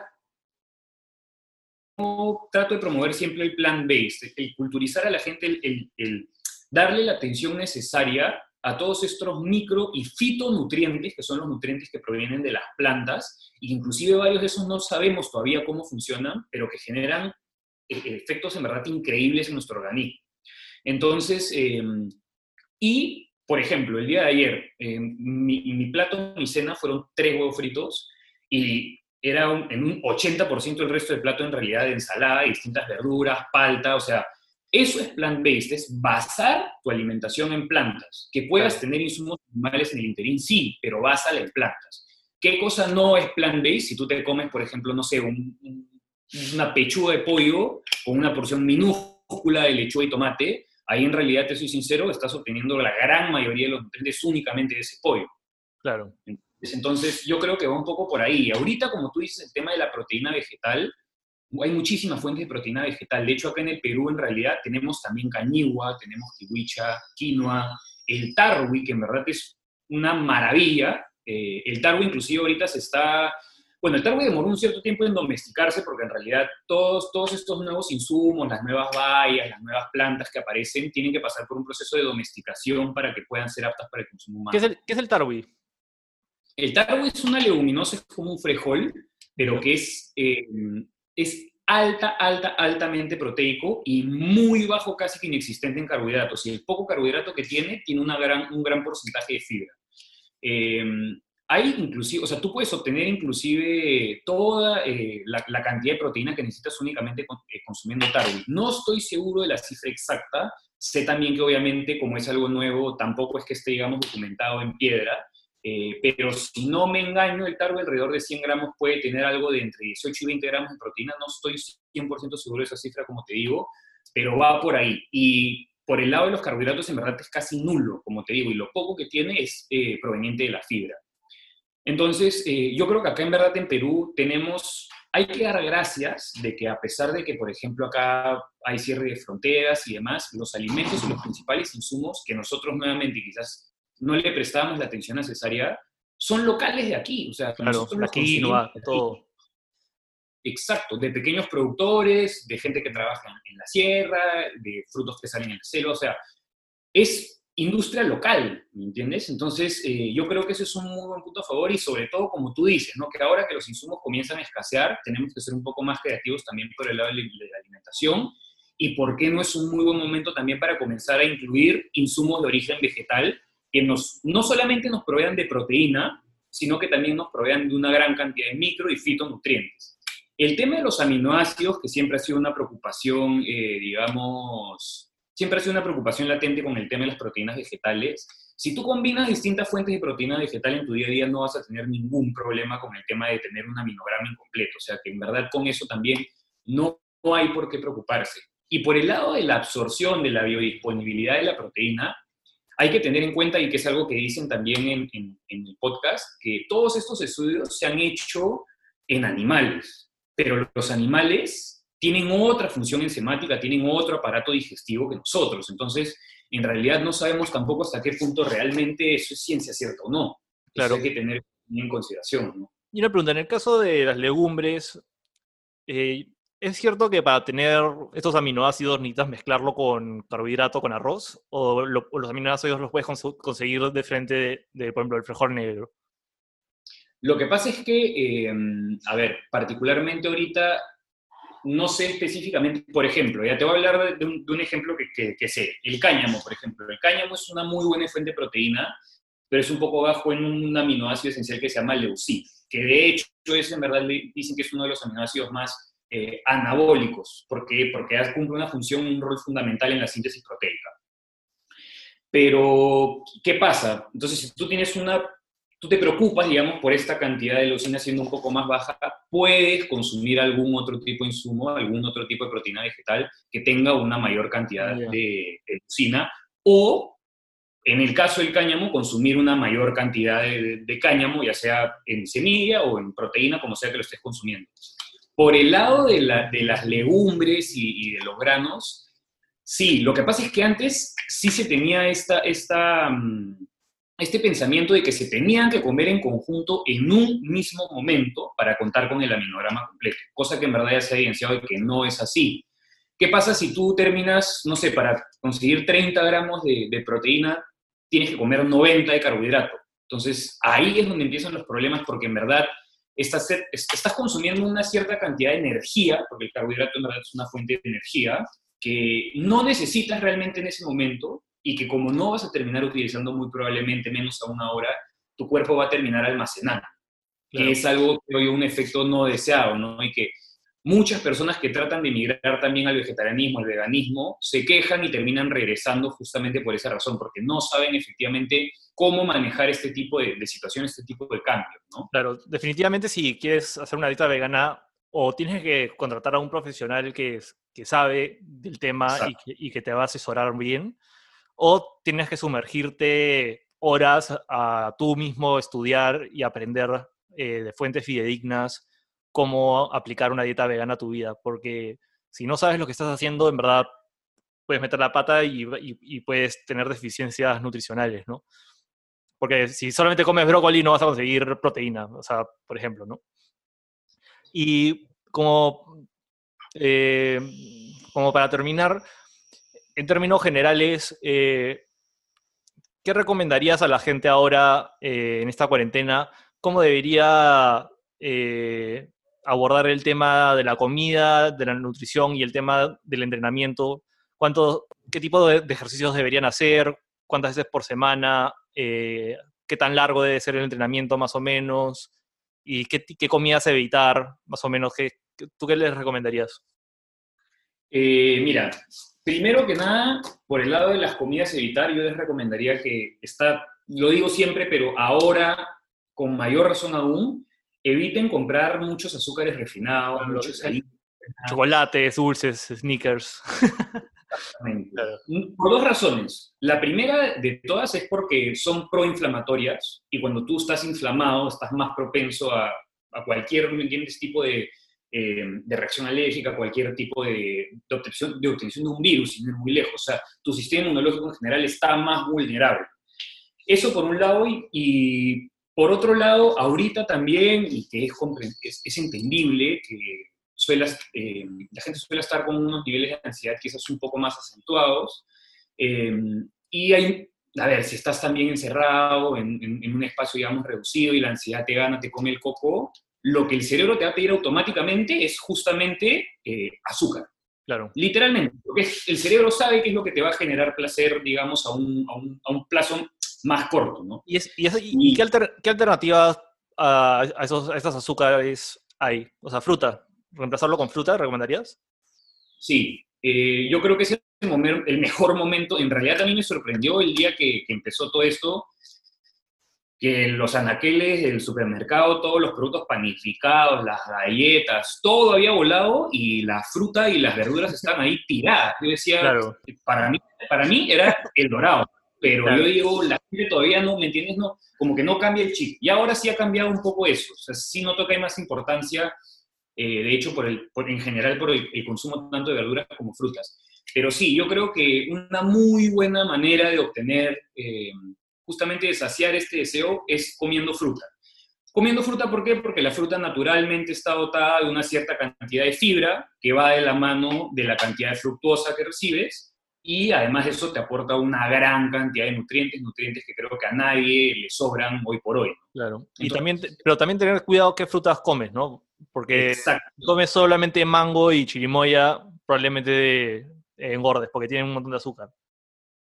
trato de promover siempre el plan-based, el culturizar a la gente, el, darle la atención necesaria a todos estos micro y fitonutrientes, que son los nutrientes que provienen de las plantas, e inclusive varios de esos no sabemos todavía cómo funcionan, pero que generan eh, efectos en verdad increíbles en nuestro organismo. Entonces, eh, y por ejemplo, el día de ayer, eh, mi, mi, plato, mi cena fueron tres huevos fritos y era en un 80% el resto del plato en realidad de ensalada, distintas verduras, palta, o sea, eso es plant-based, es basar tu alimentación en plantas. Que puedas tener insumos animales en el interín, sí, pero básala en plantas. ¿Qué cosa no es plant-based? Si tú te comes, por ejemplo, no sé, un, una pechuga de pollo con una porción minúscula de lechuga y tomate, ahí en realidad, te soy sincero, estás obteniendo la gran mayoría de los nutrientes únicamente de ese pollo. Claro. Entonces, yo creo que va un poco por ahí. Ahorita, como tú dices, el tema de la proteína vegetal, hay muchísimas fuentes de proteína vegetal. De hecho, acá en el Perú, en realidad, tenemos también cañigua, tenemos kiwicha, quinoa, el tarwi, que en verdad es una maravilla. Eh, el tarwi, inclusive, ahorita se está... Bueno, el tarwi demoró un cierto tiempo en domesticarse porque en realidad todos, todos estos nuevos insumos, las nuevas bayas, las nuevas plantas que aparecen, tienen que pasar por un proceso de domesticación para que puedan ser aptas para el consumo humano. ¿Qué es el, qué es el tarwi? El tarwi es una leguminosa, es como un frejol, pero que es, eh, es alta, alta, altamente proteico y muy bajo, casi que inexistente en carbohidratos. Y el poco carbohidrato que tiene, tiene una gran, un gran porcentaje de fibra. Eh, hay inclusive, o sea, tú puedes obtener inclusive toda eh, la, la, cantidad de proteína que necesitas únicamente con, eh, consumiendo tarwi. No estoy seguro de la cifra exacta. Sé también que obviamente, como es algo nuevo, tampoco es que esté, digamos, documentado en piedra, eh, pero si no me engaño, el targo alrededor de 100 gramos puede tener algo de entre 18 y 20 gramos de proteína. No estoy 100% seguro de esa cifra, como te digo, pero va por ahí. Y por el lado de los carbohidratos, en verdad es casi nulo, como te digo, y lo poco que tiene es eh, proveniente de la fibra. Entonces, eh, yo creo que acá en verdad en Perú tenemos, hay que dar gracias de que a pesar de que, por ejemplo, acá hay cierre de fronteras y demás, los alimentos y los principales insumos que nosotros nuevamente quizás no le prestábamos la atención necesaria, son locales de aquí. O sea, claro, aquí no va todo. Exacto, de pequeños productores, de gente que trabaja en la sierra, de frutos que salen en la selva, o sea, es industria local, ¿me entiendes? Entonces, eh, yo creo que ese es un muy buen punto a favor y sobre todo, como tú dices, ¿no? que ahora que los insumos comienzan a escasear, tenemos que ser un poco más creativos también por el lado de la alimentación y por qué no es un muy buen momento también para comenzar a incluir insumos de origen vegetal que nos, no solamente nos provean de proteína, sino que también nos provean de una gran cantidad de micro y fitonutrientes. El tema de los aminoácidos, que siempre ha sido una preocupación, eh, digamos, siempre ha sido una preocupación latente con el tema de las proteínas vegetales. Si tú combinas distintas fuentes de proteína vegetal en tu día a día, no vas a tener ningún problema con el tema de tener un aminograma incompleto. O sea que en verdad con eso también no, hay por qué preocuparse. Y por el lado de la absorción de la biodisponibilidad de la proteína, hay que tener en cuenta, y que es algo que dicen también en, en, en, el podcast, que todos estos estudios se han hecho en animales, pero los animales tienen otra función enzimática, tienen otro aparato digestivo que nosotros. Entonces, en realidad no sabemos tampoco hasta qué punto realmente eso es ciencia cierta o no. Claro. Eso hay que tener en consideración. ¿no? Y una pregunta, en el caso de las legumbres, eh, ¿es cierto que para tener estos aminoácidos necesitas mezclarlo con carbohidrato, con arroz? ¿O, lo- o los aminoácidos los puedes cons- conseguir de frente de, por ejemplo, el frijol negro? Lo que pasa es que, eh, a ver, particularmente ahorita, no sé específicamente, por ejemplo, ya te voy a hablar de, un, ejemplo que, sé, el cáñamo, por ejemplo. El cáñamo es una muy buena fuente de proteína, pero es un poco bajo en un aminoácido esencial que se llama leucina, que de hecho es en verdad, dicen que es uno de los aminoácidos más eh, anabólicos, ¿por qué? Porque cumple una función, un rol fundamental en la síntesis proteica. Pero, ¿qué pasa? Entonces, si tú tienes una tú te preocupas, digamos, por esta cantidad de leucina siendo un poco más baja, puedes consumir algún otro tipo de insumo, algún otro tipo de proteína vegetal que tenga una mayor cantidad de, de leucina, o en el caso del cáñamo, consumir una mayor cantidad de, de cáñamo, ya sea en semilla o en proteína, como sea que lo estés consumiendo. Por el lado de, la- de las legumbres y, de los granos, sí, lo que pasa es que antes sí se tenía mm, este pensamiento de que se tenían que comer en conjunto en un mismo momento para contar con el aminograma completo, cosa que en verdad ya se ha evidenciado de que no es así. ¿Qué pasa si tú terminas, no sé, para conseguir 30 gramos de, de proteína, tienes que comer 90 de carbohidrato? Entonces, ahí es donde empiezan los problemas porque en verdad estás, estás consumiendo una cierta cantidad de energía, porque el carbohidrato en verdad es una fuente de energía, que no necesitas realmente en ese momento y que como no vas a terminar utilizando muy probablemente menos a una hora, tu cuerpo va a terminar almacenando, Claro. que es algo que hoy un efecto no deseado, ¿no? Y que muchas personas que tratan de migrar también al vegetarianismo, al veganismo, se quejan y terminan regresando justamente por esa razón, porque no saben efectivamente cómo manejar este tipo de, de situaciones, este tipo de cambios, ¿no? Claro, definitivamente si quieres hacer una dieta vegana o tienes que contratar a un profesional que, que sabe del tema y Exacto. que, y que te va a asesorar bien, o tienes que sumergirte horas a tú mismo estudiar y aprender eh, de fuentes fidedignas cómo aplicar una dieta vegana a tu vida, porque si no sabes lo que estás haciendo, en verdad puedes meter la pata y, puedes tener deficiencias nutricionales, ¿no? Porque si solamente comes brócoli no vas a conseguir proteína, o sea, por ejemplo, ¿no? Y como, eh, como para terminar, en términos generales, eh, ¿qué recomendarías a la gente ahora eh, en esta cuarentena? ¿Cómo debería eh, abordar el tema de la comida, de la nutrición y el tema del entrenamiento? ¿Cuánto, ¿Qué tipo de, ejercicios deberían hacer? ¿Cuántas veces por semana? Eh, ¿Qué tan largo debe ser el entrenamiento más o menos? ¿Y qué, qué comidas evitar más o menos? ¿Qué, qué- ¿Tú qué les recomendarías? Eh, mira, primero que nada, por el lado de las comidas evitar, yo les recomendaría que está, lo digo siempre, pero ahora con mayor razón aún, eviten comprar muchos azúcares refinados, Claro, muchos. Chocolates, dulces, sneakers. Claro. Por dos razones. La primera de todas es porque son proinflamatorias y cuando tú estás inflamado estás más propenso a, a cualquier tipo de, eh, de reacción alérgica, cualquier tipo de, de, obtención, de obtención de un virus, sin ir muy lejos. O sea, tu sistema inmunológico en general está más vulnerable. Eso por un lado y, y por otro lado, ahorita también, y que es, entendible que eh, la gente suele estar con unos niveles de ansiedad quizás un poco más acentuados. eh, y hay, a ver, si estás también encerrado en, en- en un espacio, digamos, reducido y la ansiedad te gana, te come el coco, lo que el cerebro te va a pedir automáticamente es justamente eh, azúcar. Claro. Literalmente, porque el cerebro sabe qué es lo que te va a generar placer, digamos, a un, a un, a un plazo más corto, ¿no? ¿Y, es- y es- y- y qué, alter- qué alternativas a, a esos, a estos azúcares hay? O sea, fruta. ¿Reemplazarlo con fruta recomendarías? Sí, eh, yo creo que es el, el mejor momento. En realidad también me sorprendió el día que, que empezó todo esto, que los anaqueles del supermercado, todos los productos panificados, las galletas, todo había volado y la fruta y las verduras están ahí tiradas. Yo decía, Claro. para mí, para mí era el dorado, pero Claro. yo digo, la gente todavía no, ¿me entiendes? No, como que no cambia el chip. Y ahora sí ha cambiado un poco eso. O sea, sí noto que hay más importancia, eh, de hecho, por el, por- en general por el, el consumo tanto de verduras como frutas. Pero sí, yo creo que una muy buena manera de obtener, eh, justamente de saciar este deseo es comiendo fruta. Comiendo fruta, ¿por qué? Porque la fruta naturalmente está dotada de una cierta cantidad de fibra que va de la mano de la cantidad de fructosa que recibes y además eso te aporta una gran cantidad de nutrientes, nutrientes que creo que a nadie le sobran hoy por hoy. Claro. y también, pero también tener cuidado qué frutas comes, ¿no? Porque si comes solamente mango y chirimoya, probablemente engordes porque tienen un montón de azúcar.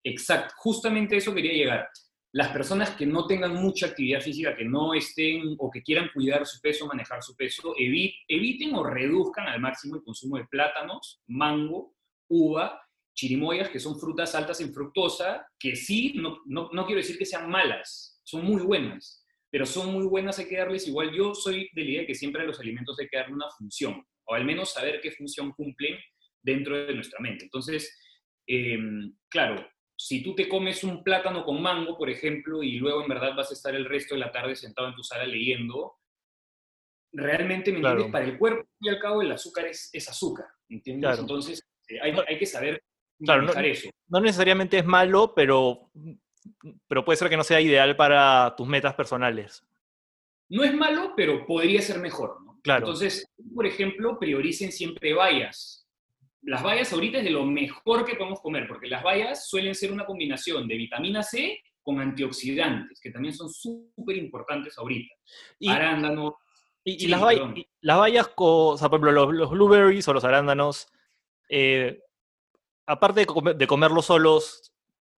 Exacto, justamente eso quería llegar las personas que no tengan mucha actividad física, que no estén o que quieran cuidar su peso, manejar su peso, eviten o reduzcan al máximo el consumo de plátanos, mango, uva, chirimoyas, que son frutas altas en fructosa, que sí, no, no, no quiero decir que sean malas, son muy buenas, pero son muy buenas, hay que darles igual. Yo soy de la idea que siempre los alimentos hay que darle una función, o al menos saber qué función cumplen dentro de nuestra mente. Entonces, em, claro, si tú te comes un plátano con mango, por ejemplo, y luego en verdad vas a estar el resto de la tarde sentado en tu sala leyendo, realmente, ¿me entiendes? Para el cuerpo, y al cabo, el azúcar es, azúcar, ¿entiendes? Entonces, eh, hay, que saber claro, no, eso. No necesariamente es malo, pero, pero puede ser que no sea ideal para tus metas personales. No es malo, pero podría ser mejor, ¿no? Claro. Entonces, por ejemplo, prioricen siempre vallas las bayas ahorita es de lo mejor que podemos comer, porque las bayas suelen ser una combinación de vitamina C con antioxidantes, que también son súper importantes ahorita. Y, Arándanos. Y, las, bayas, o sea, por ejemplo, los, blueberries o los arándanos, eh, aparte de, comerlos solos,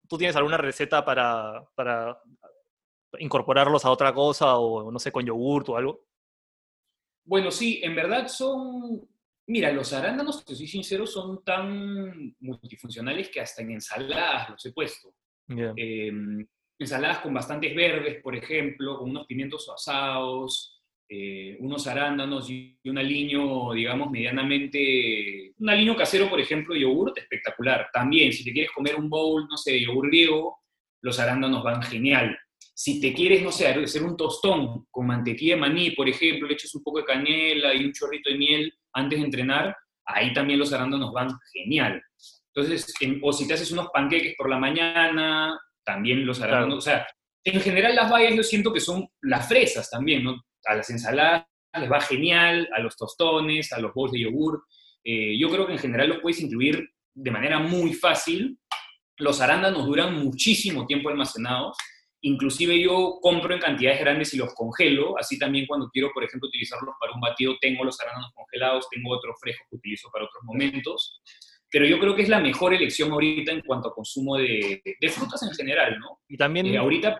¿tú tienes alguna receta para, para incorporarlos a otra cosa o, no sé, con yogurt o algo? Bueno, sí, en verdad son Mira, los arándanos, te soy sincero, son tan multifuncionales que hasta en ensaladas los he puesto. Em, ensaladas con bastantes verdes, por ejemplo, con unos pimientos asados, eh, unos arándanos y un aliño, digamos, medianamente... Un aliño casero, por ejemplo, yogurt, espectacular. También, si te quieres comer un bowl, no sé, de yogur griego, los arándanos van genial. Si te quieres, no sé, hacer un tostón con mantequilla de maní, por ejemplo, le echas un poco de canela y un chorrito de miel antes de entrenar, ahí también los arándanos van genial. Entonces, o si te haces unos panqueques por la mañana, también los arándanos, o sea, en general las bayas yo siento que son las fresas también, ¿no? A las ensaladas les va genial, a los tostones, a los bowls de yogur. Eh, yo creo que en general los puedes incluir de manera muy fácil. Los arándanos duran muchísimo tiempo almacenados Inclusive yo compro en cantidades grandes y los congelo, así también cuando quiero, por ejemplo, utilizarlos para un batido, tengo los arándanos congelados, tengo otros frescos que utilizo para otros momentos. Pero yo creo que es la mejor elección ahorita en cuanto a consumo de, frutas en general, ¿no? Y también... Eh, ahorita...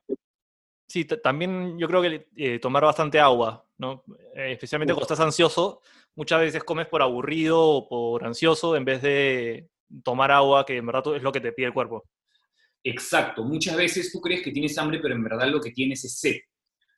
Sí, también yo creo que eh, tomar bastante agua, ¿no? Eh, especialmente cuando estás ansioso, muchas veces comes por aburrido o por ansioso en vez de tomar agua, que en verdad es lo que te pide el cuerpo. Exacto. Muchas veces tú crees que tienes hambre, pero en verdad lo que tienes es sed.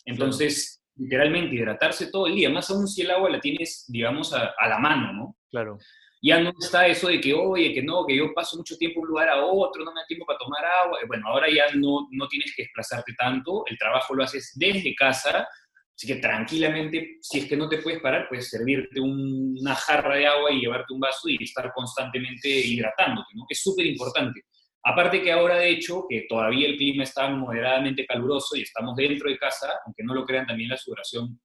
Entonces, literalmente, hidratarse todo el día, más aún si el agua la tienes, digamos, a, la mano, ¿no? Claro. Ya no está eso de que, oye, que no, que yo paso mucho tiempo de un lugar a otro, no me da tiempo para tomar agua. Bueno, ahora ya no, no tienes que desplazarte tanto, el trabajo lo haces desde casa, así que tranquilamente, si es que no te puedes parar, puedes servirte una jarra de agua y llevarte un vaso y estar constantemente hidratándote, ¿no? Es súper importante. Aparte que ahora, de hecho, que todavía el clima está moderadamente caluroso y estamos dentro de casa, aunque no lo crean, también la sudoración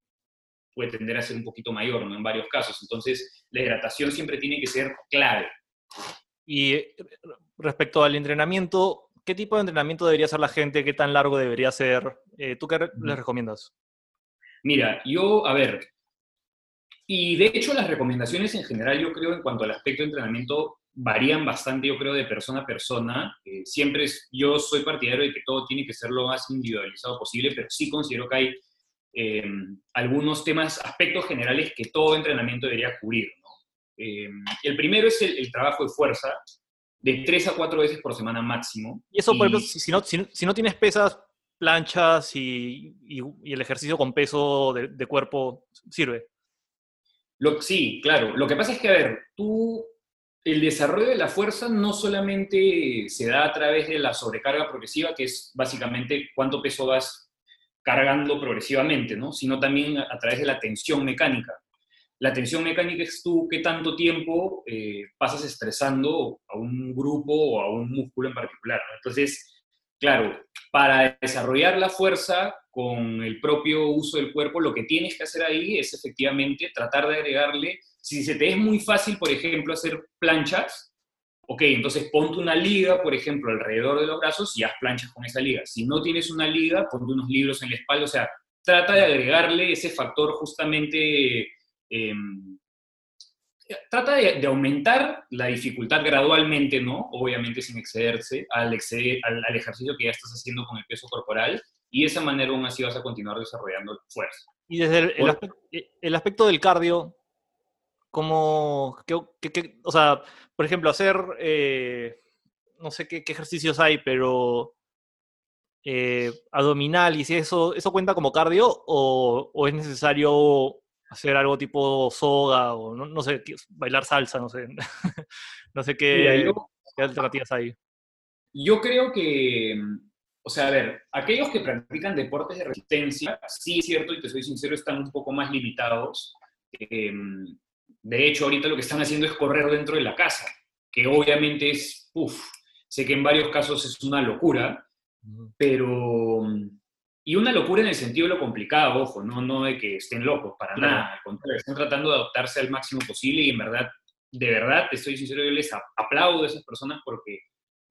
puede tender a ser un poquito mayor, ¿no? En varios casos. Entonces, la hidratación siempre tiene que ser clave. Y eh, respecto al entrenamiento, ¿qué tipo de entrenamiento debería hacer la gente? ¿Qué tan largo debería ser? Eh, ¿Tú qué les recomiendas? Mira, yo, a ver, y de hecho las recomendaciones en general, yo creo, en cuanto al aspecto de entrenamiento, varían bastante, yo creo, de persona a persona. Eh, siempre es, yo soy partidario de que todo tiene que ser lo más individualizado posible, pero sí considero que hay eh, algunos temas, aspectos generales que todo entrenamiento debería cubrir. Eh, el primero es el, trabajo de fuerza, de tres a cuatro veces por semana máximo. Y eso, por ejemplo, si, no, si, no, tienes pesas, planchas y, el ejercicio con peso de, de cuerpo, ¿sirve? Lo, sí, claro. Lo que pasa es que, a ver, tú el desarrollo de la fuerza no solamente se da a través de la sobrecarga progresiva, que es básicamente cuánto peso vas cargando progresivamente, ¿no? sino también a, través de la tensión mecánica. La tensión mecánica es tú qué tanto tiempo eh, pasas estresando a un grupo o a un músculo en particular. Entonces, claro, para desarrollar la fuerza con el propio uso del cuerpo, lo que tienes que hacer ahí es efectivamente tratar de agregarle, si se te es muy fácil, por ejemplo, hacer planchas, ok, entonces ponte una liga, por ejemplo, alrededor de los brazos y haz planchas con esa liga. Si no tienes una liga, ponte unos libros en la espalda, o sea, trata de agregarle ese factor justamente... Em, trata de, aumentar la dificultad gradualmente, ¿no? Obviamente sin excederse al, al, ejercicio que ya estás haciendo con el peso corporal y de esa manera aún así vas a continuar desarrollando fuerza. Y desde el, el, aspecto, del cardio, ¿cómo, qué, o sea, por ejemplo, hacer, eh, no sé qué, ejercicios hay, pero eh, abdominal y si eso, ¿eso cuenta como cardio o, o es necesario hacer algo tipo soga o no, sé, bailar salsa, no sé. no sé qué, alternativas hay. Yo creo que, o sea, a ver, aquellos que practican deportes de resistencia, sí es cierto, y te soy sincero, están un poco más limitados. Em, de hecho, ahorita lo que están haciendo es correr dentro de la casa, que obviamente es, uff, sé que en varios casos es una locura, pero y una locura en el sentido de lo complicado, ojo, no, no de que estén locos, para nada. Al contrario, están tratando de adaptarse al máximo posible y en verdad, de verdad, te estoy sincero, yo les aplaudo a esas personas porque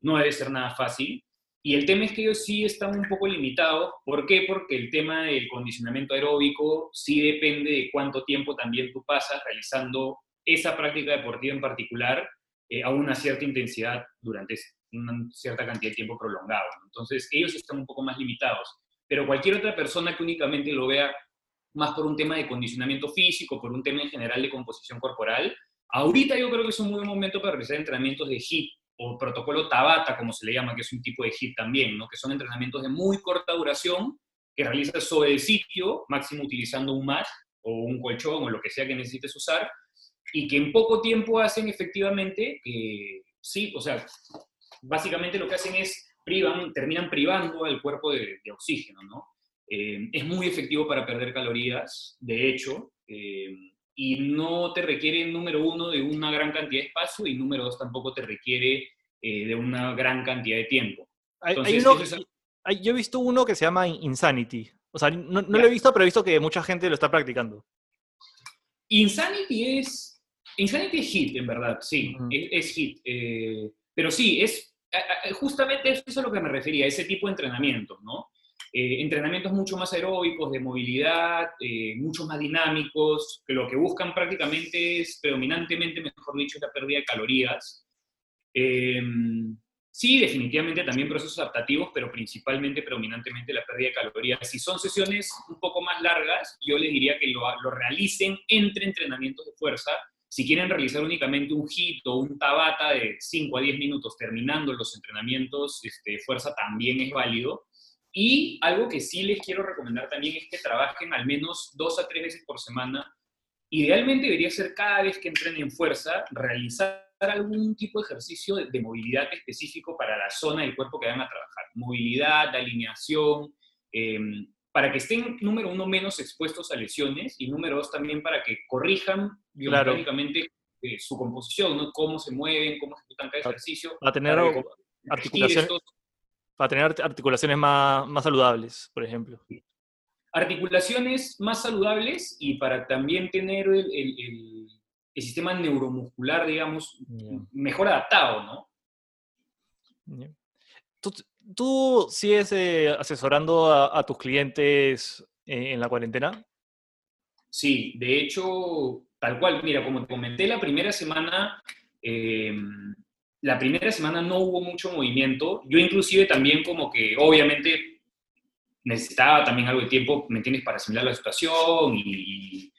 no debe ser nada fácil. Y el tema es que ellos sí están un poco limitados. ¿Por qué? Porque el tema del condicionamiento aeróbico sí depende de cuánto tiempo también tú pasas realizando esa práctica deportiva en particular eh, a una cierta intensidad durante una cierta cantidad de tiempo prolongado. Entonces, ellos están un poco más limitados pero cualquier otra persona que únicamente lo vea más por un tema de condicionamiento físico, por un tema en general de composición corporal, ahorita yo creo que es un buen momento para realizar entrenamientos de HIIT o protocolo Tabata, como se le llama, que es un tipo de HIIT también, ¿no? que son entrenamientos de muy corta duración que realizas sobre el sitio, máximo utilizando un mat o un colchón o lo que sea que necesites usar, y que en poco tiempo hacen efectivamente que, sí, o sea, básicamente lo que hacen es terminan privando al cuerpo de, oxígeno, ¿no? Eh, es muy efectivo para perder calorías, de hecho, eh, y no te requiere, número uno, de una gran cantidad de espacio y número dos, tampoco te requiere eh, de una gran cantidad de tiempo. yo he visto uno que se llama Insanity. O sea, no, lo he visto, pero he visto que mucha gente lo está practicando. Insanity es, Insanity es hit, en verdad, sí, es, es, hit. pero sí, es justamente eso es a lo que me refería, ese tipo de entrenamientos, ¿no? Eh, entrenamientos mucho más aeróbicos, de movilidad, eh, mucho más dinámicos, que lo que buscan prácticamente es, predominantemente, mejor dicho, la pérdida de calorías. Eh, sí, definitivamente también procesos adaptativos, pero principalmente, predominantemente, la pérdida de calorías. Si son sesiones un poco más largas, yo les diría que lo, lo realicen entre entrenamientos de fuerza, si quieren realizar únicamente un hit o un tabata de 5 a 10 minutos terminando los entrenamientos este, fuerza también es válido. Y algo que sí les quiero recomendar también es que trabajen al menos dos a tres veces por semana. Idealmente debería ser cada vez que entrenen fuerza, realizar algún tipo de ejercicio de, movilidad específico para la zona del cuerpo que van a trabajar. Movilidad, alineación, eh, para que estén, número uno, menos expuestos a lesiones y número dos, también para que corrijan biológicamente eh, su composición, ¿no? cómo se mueven, cómo ejecutan cada ejercicio. Para tener, articulaciones, para tener articulaciones más, más saludables, por ejemplo. Articulaciones más saludables y para también tener el, el, el, sistema neuromuscular, digamos, mejor adaptado, ¿no? ¿Tú sigues eh, asesorando a, tus clientes en la cuarentena? Sí, de hecho, tal cual. Mira, como te comenté, la primera semana, em, la primera semana no hubo mucho movimiento. Yo inclusive también como que, obviamente, necesitaba también algo de tiempo, ¿me entiendes?, para asimilar la situación y,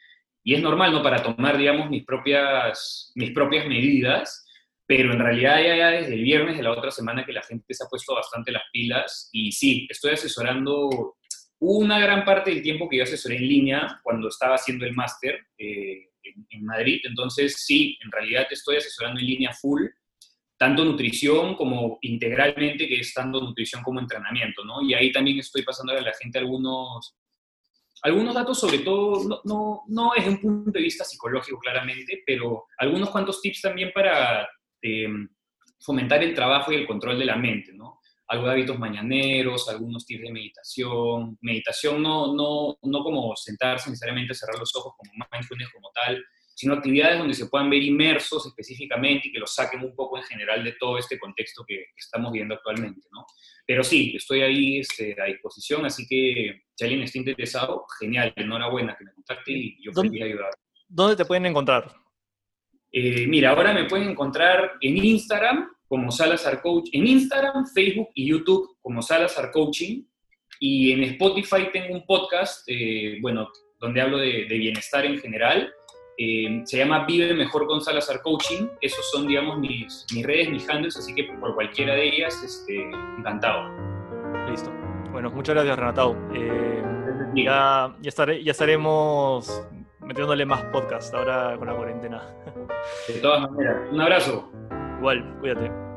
y es normal, ¿no?, para tomar, digamos, mis propias, mis propias medidas pero en realidad ya, desde el viernes de la otra semana que la gente se ha puesto bastante las pilas y sí, estoy asesorando una gran parte del tiempo que yo asesoré en línea cuando estaba haciendo el máster eh, en, Madrid, entonces sí, en realidad estoy asesorando en línea full, tanto nutrición como integralmente, que es tanto nutrición como entrenamiento, ¿no? Y ahí también estoy pasando a la gente algunos, algunos datos, sobre todo, no, no, no desde un punto de vista psicológico claramente, pero algunos cuantos tips también para Em, fomentar el trabajo y el control de la mente, ¿no? de hábitos mañaneros, algunos tips de meditación. Meditación no, no, no como sentarse necesariamente, cerrar los ojos como mindfulness como tal, sino actividades donde se puedan ver inmersos específicamente y que los saquen un poco en general de todo este contexto que, estamos viendo actualmente, ¿no? Pero sí, estoy ahí este, a disposición, así que si alguien está interesado, genial, enhorabuena que me contacte y yo feliz ayudar. ¿Dónde te pueden encontrar? Eh, mira, ahora me pueden encontrar en Instagram como Salazar Coach, en Instagram, Facebook y YouTube como Salazar Coaching, y en Spotify tengo un podcast, eh, bueno, donde hablo de, de bienestar en general, eh, se llama Vive Mejor con Salazar Coaching. Esos son, digamos, mis, mis redes, mis handles, así que por cualquiera de ellas, este, encantado. Listo. Bueno, muchas gracias, Renatao. Eh, ya, ya, ya estaremos metiéndole más podcast ahora con la cuarentena. De todas maneras, un abrazo. Igual, cuídate.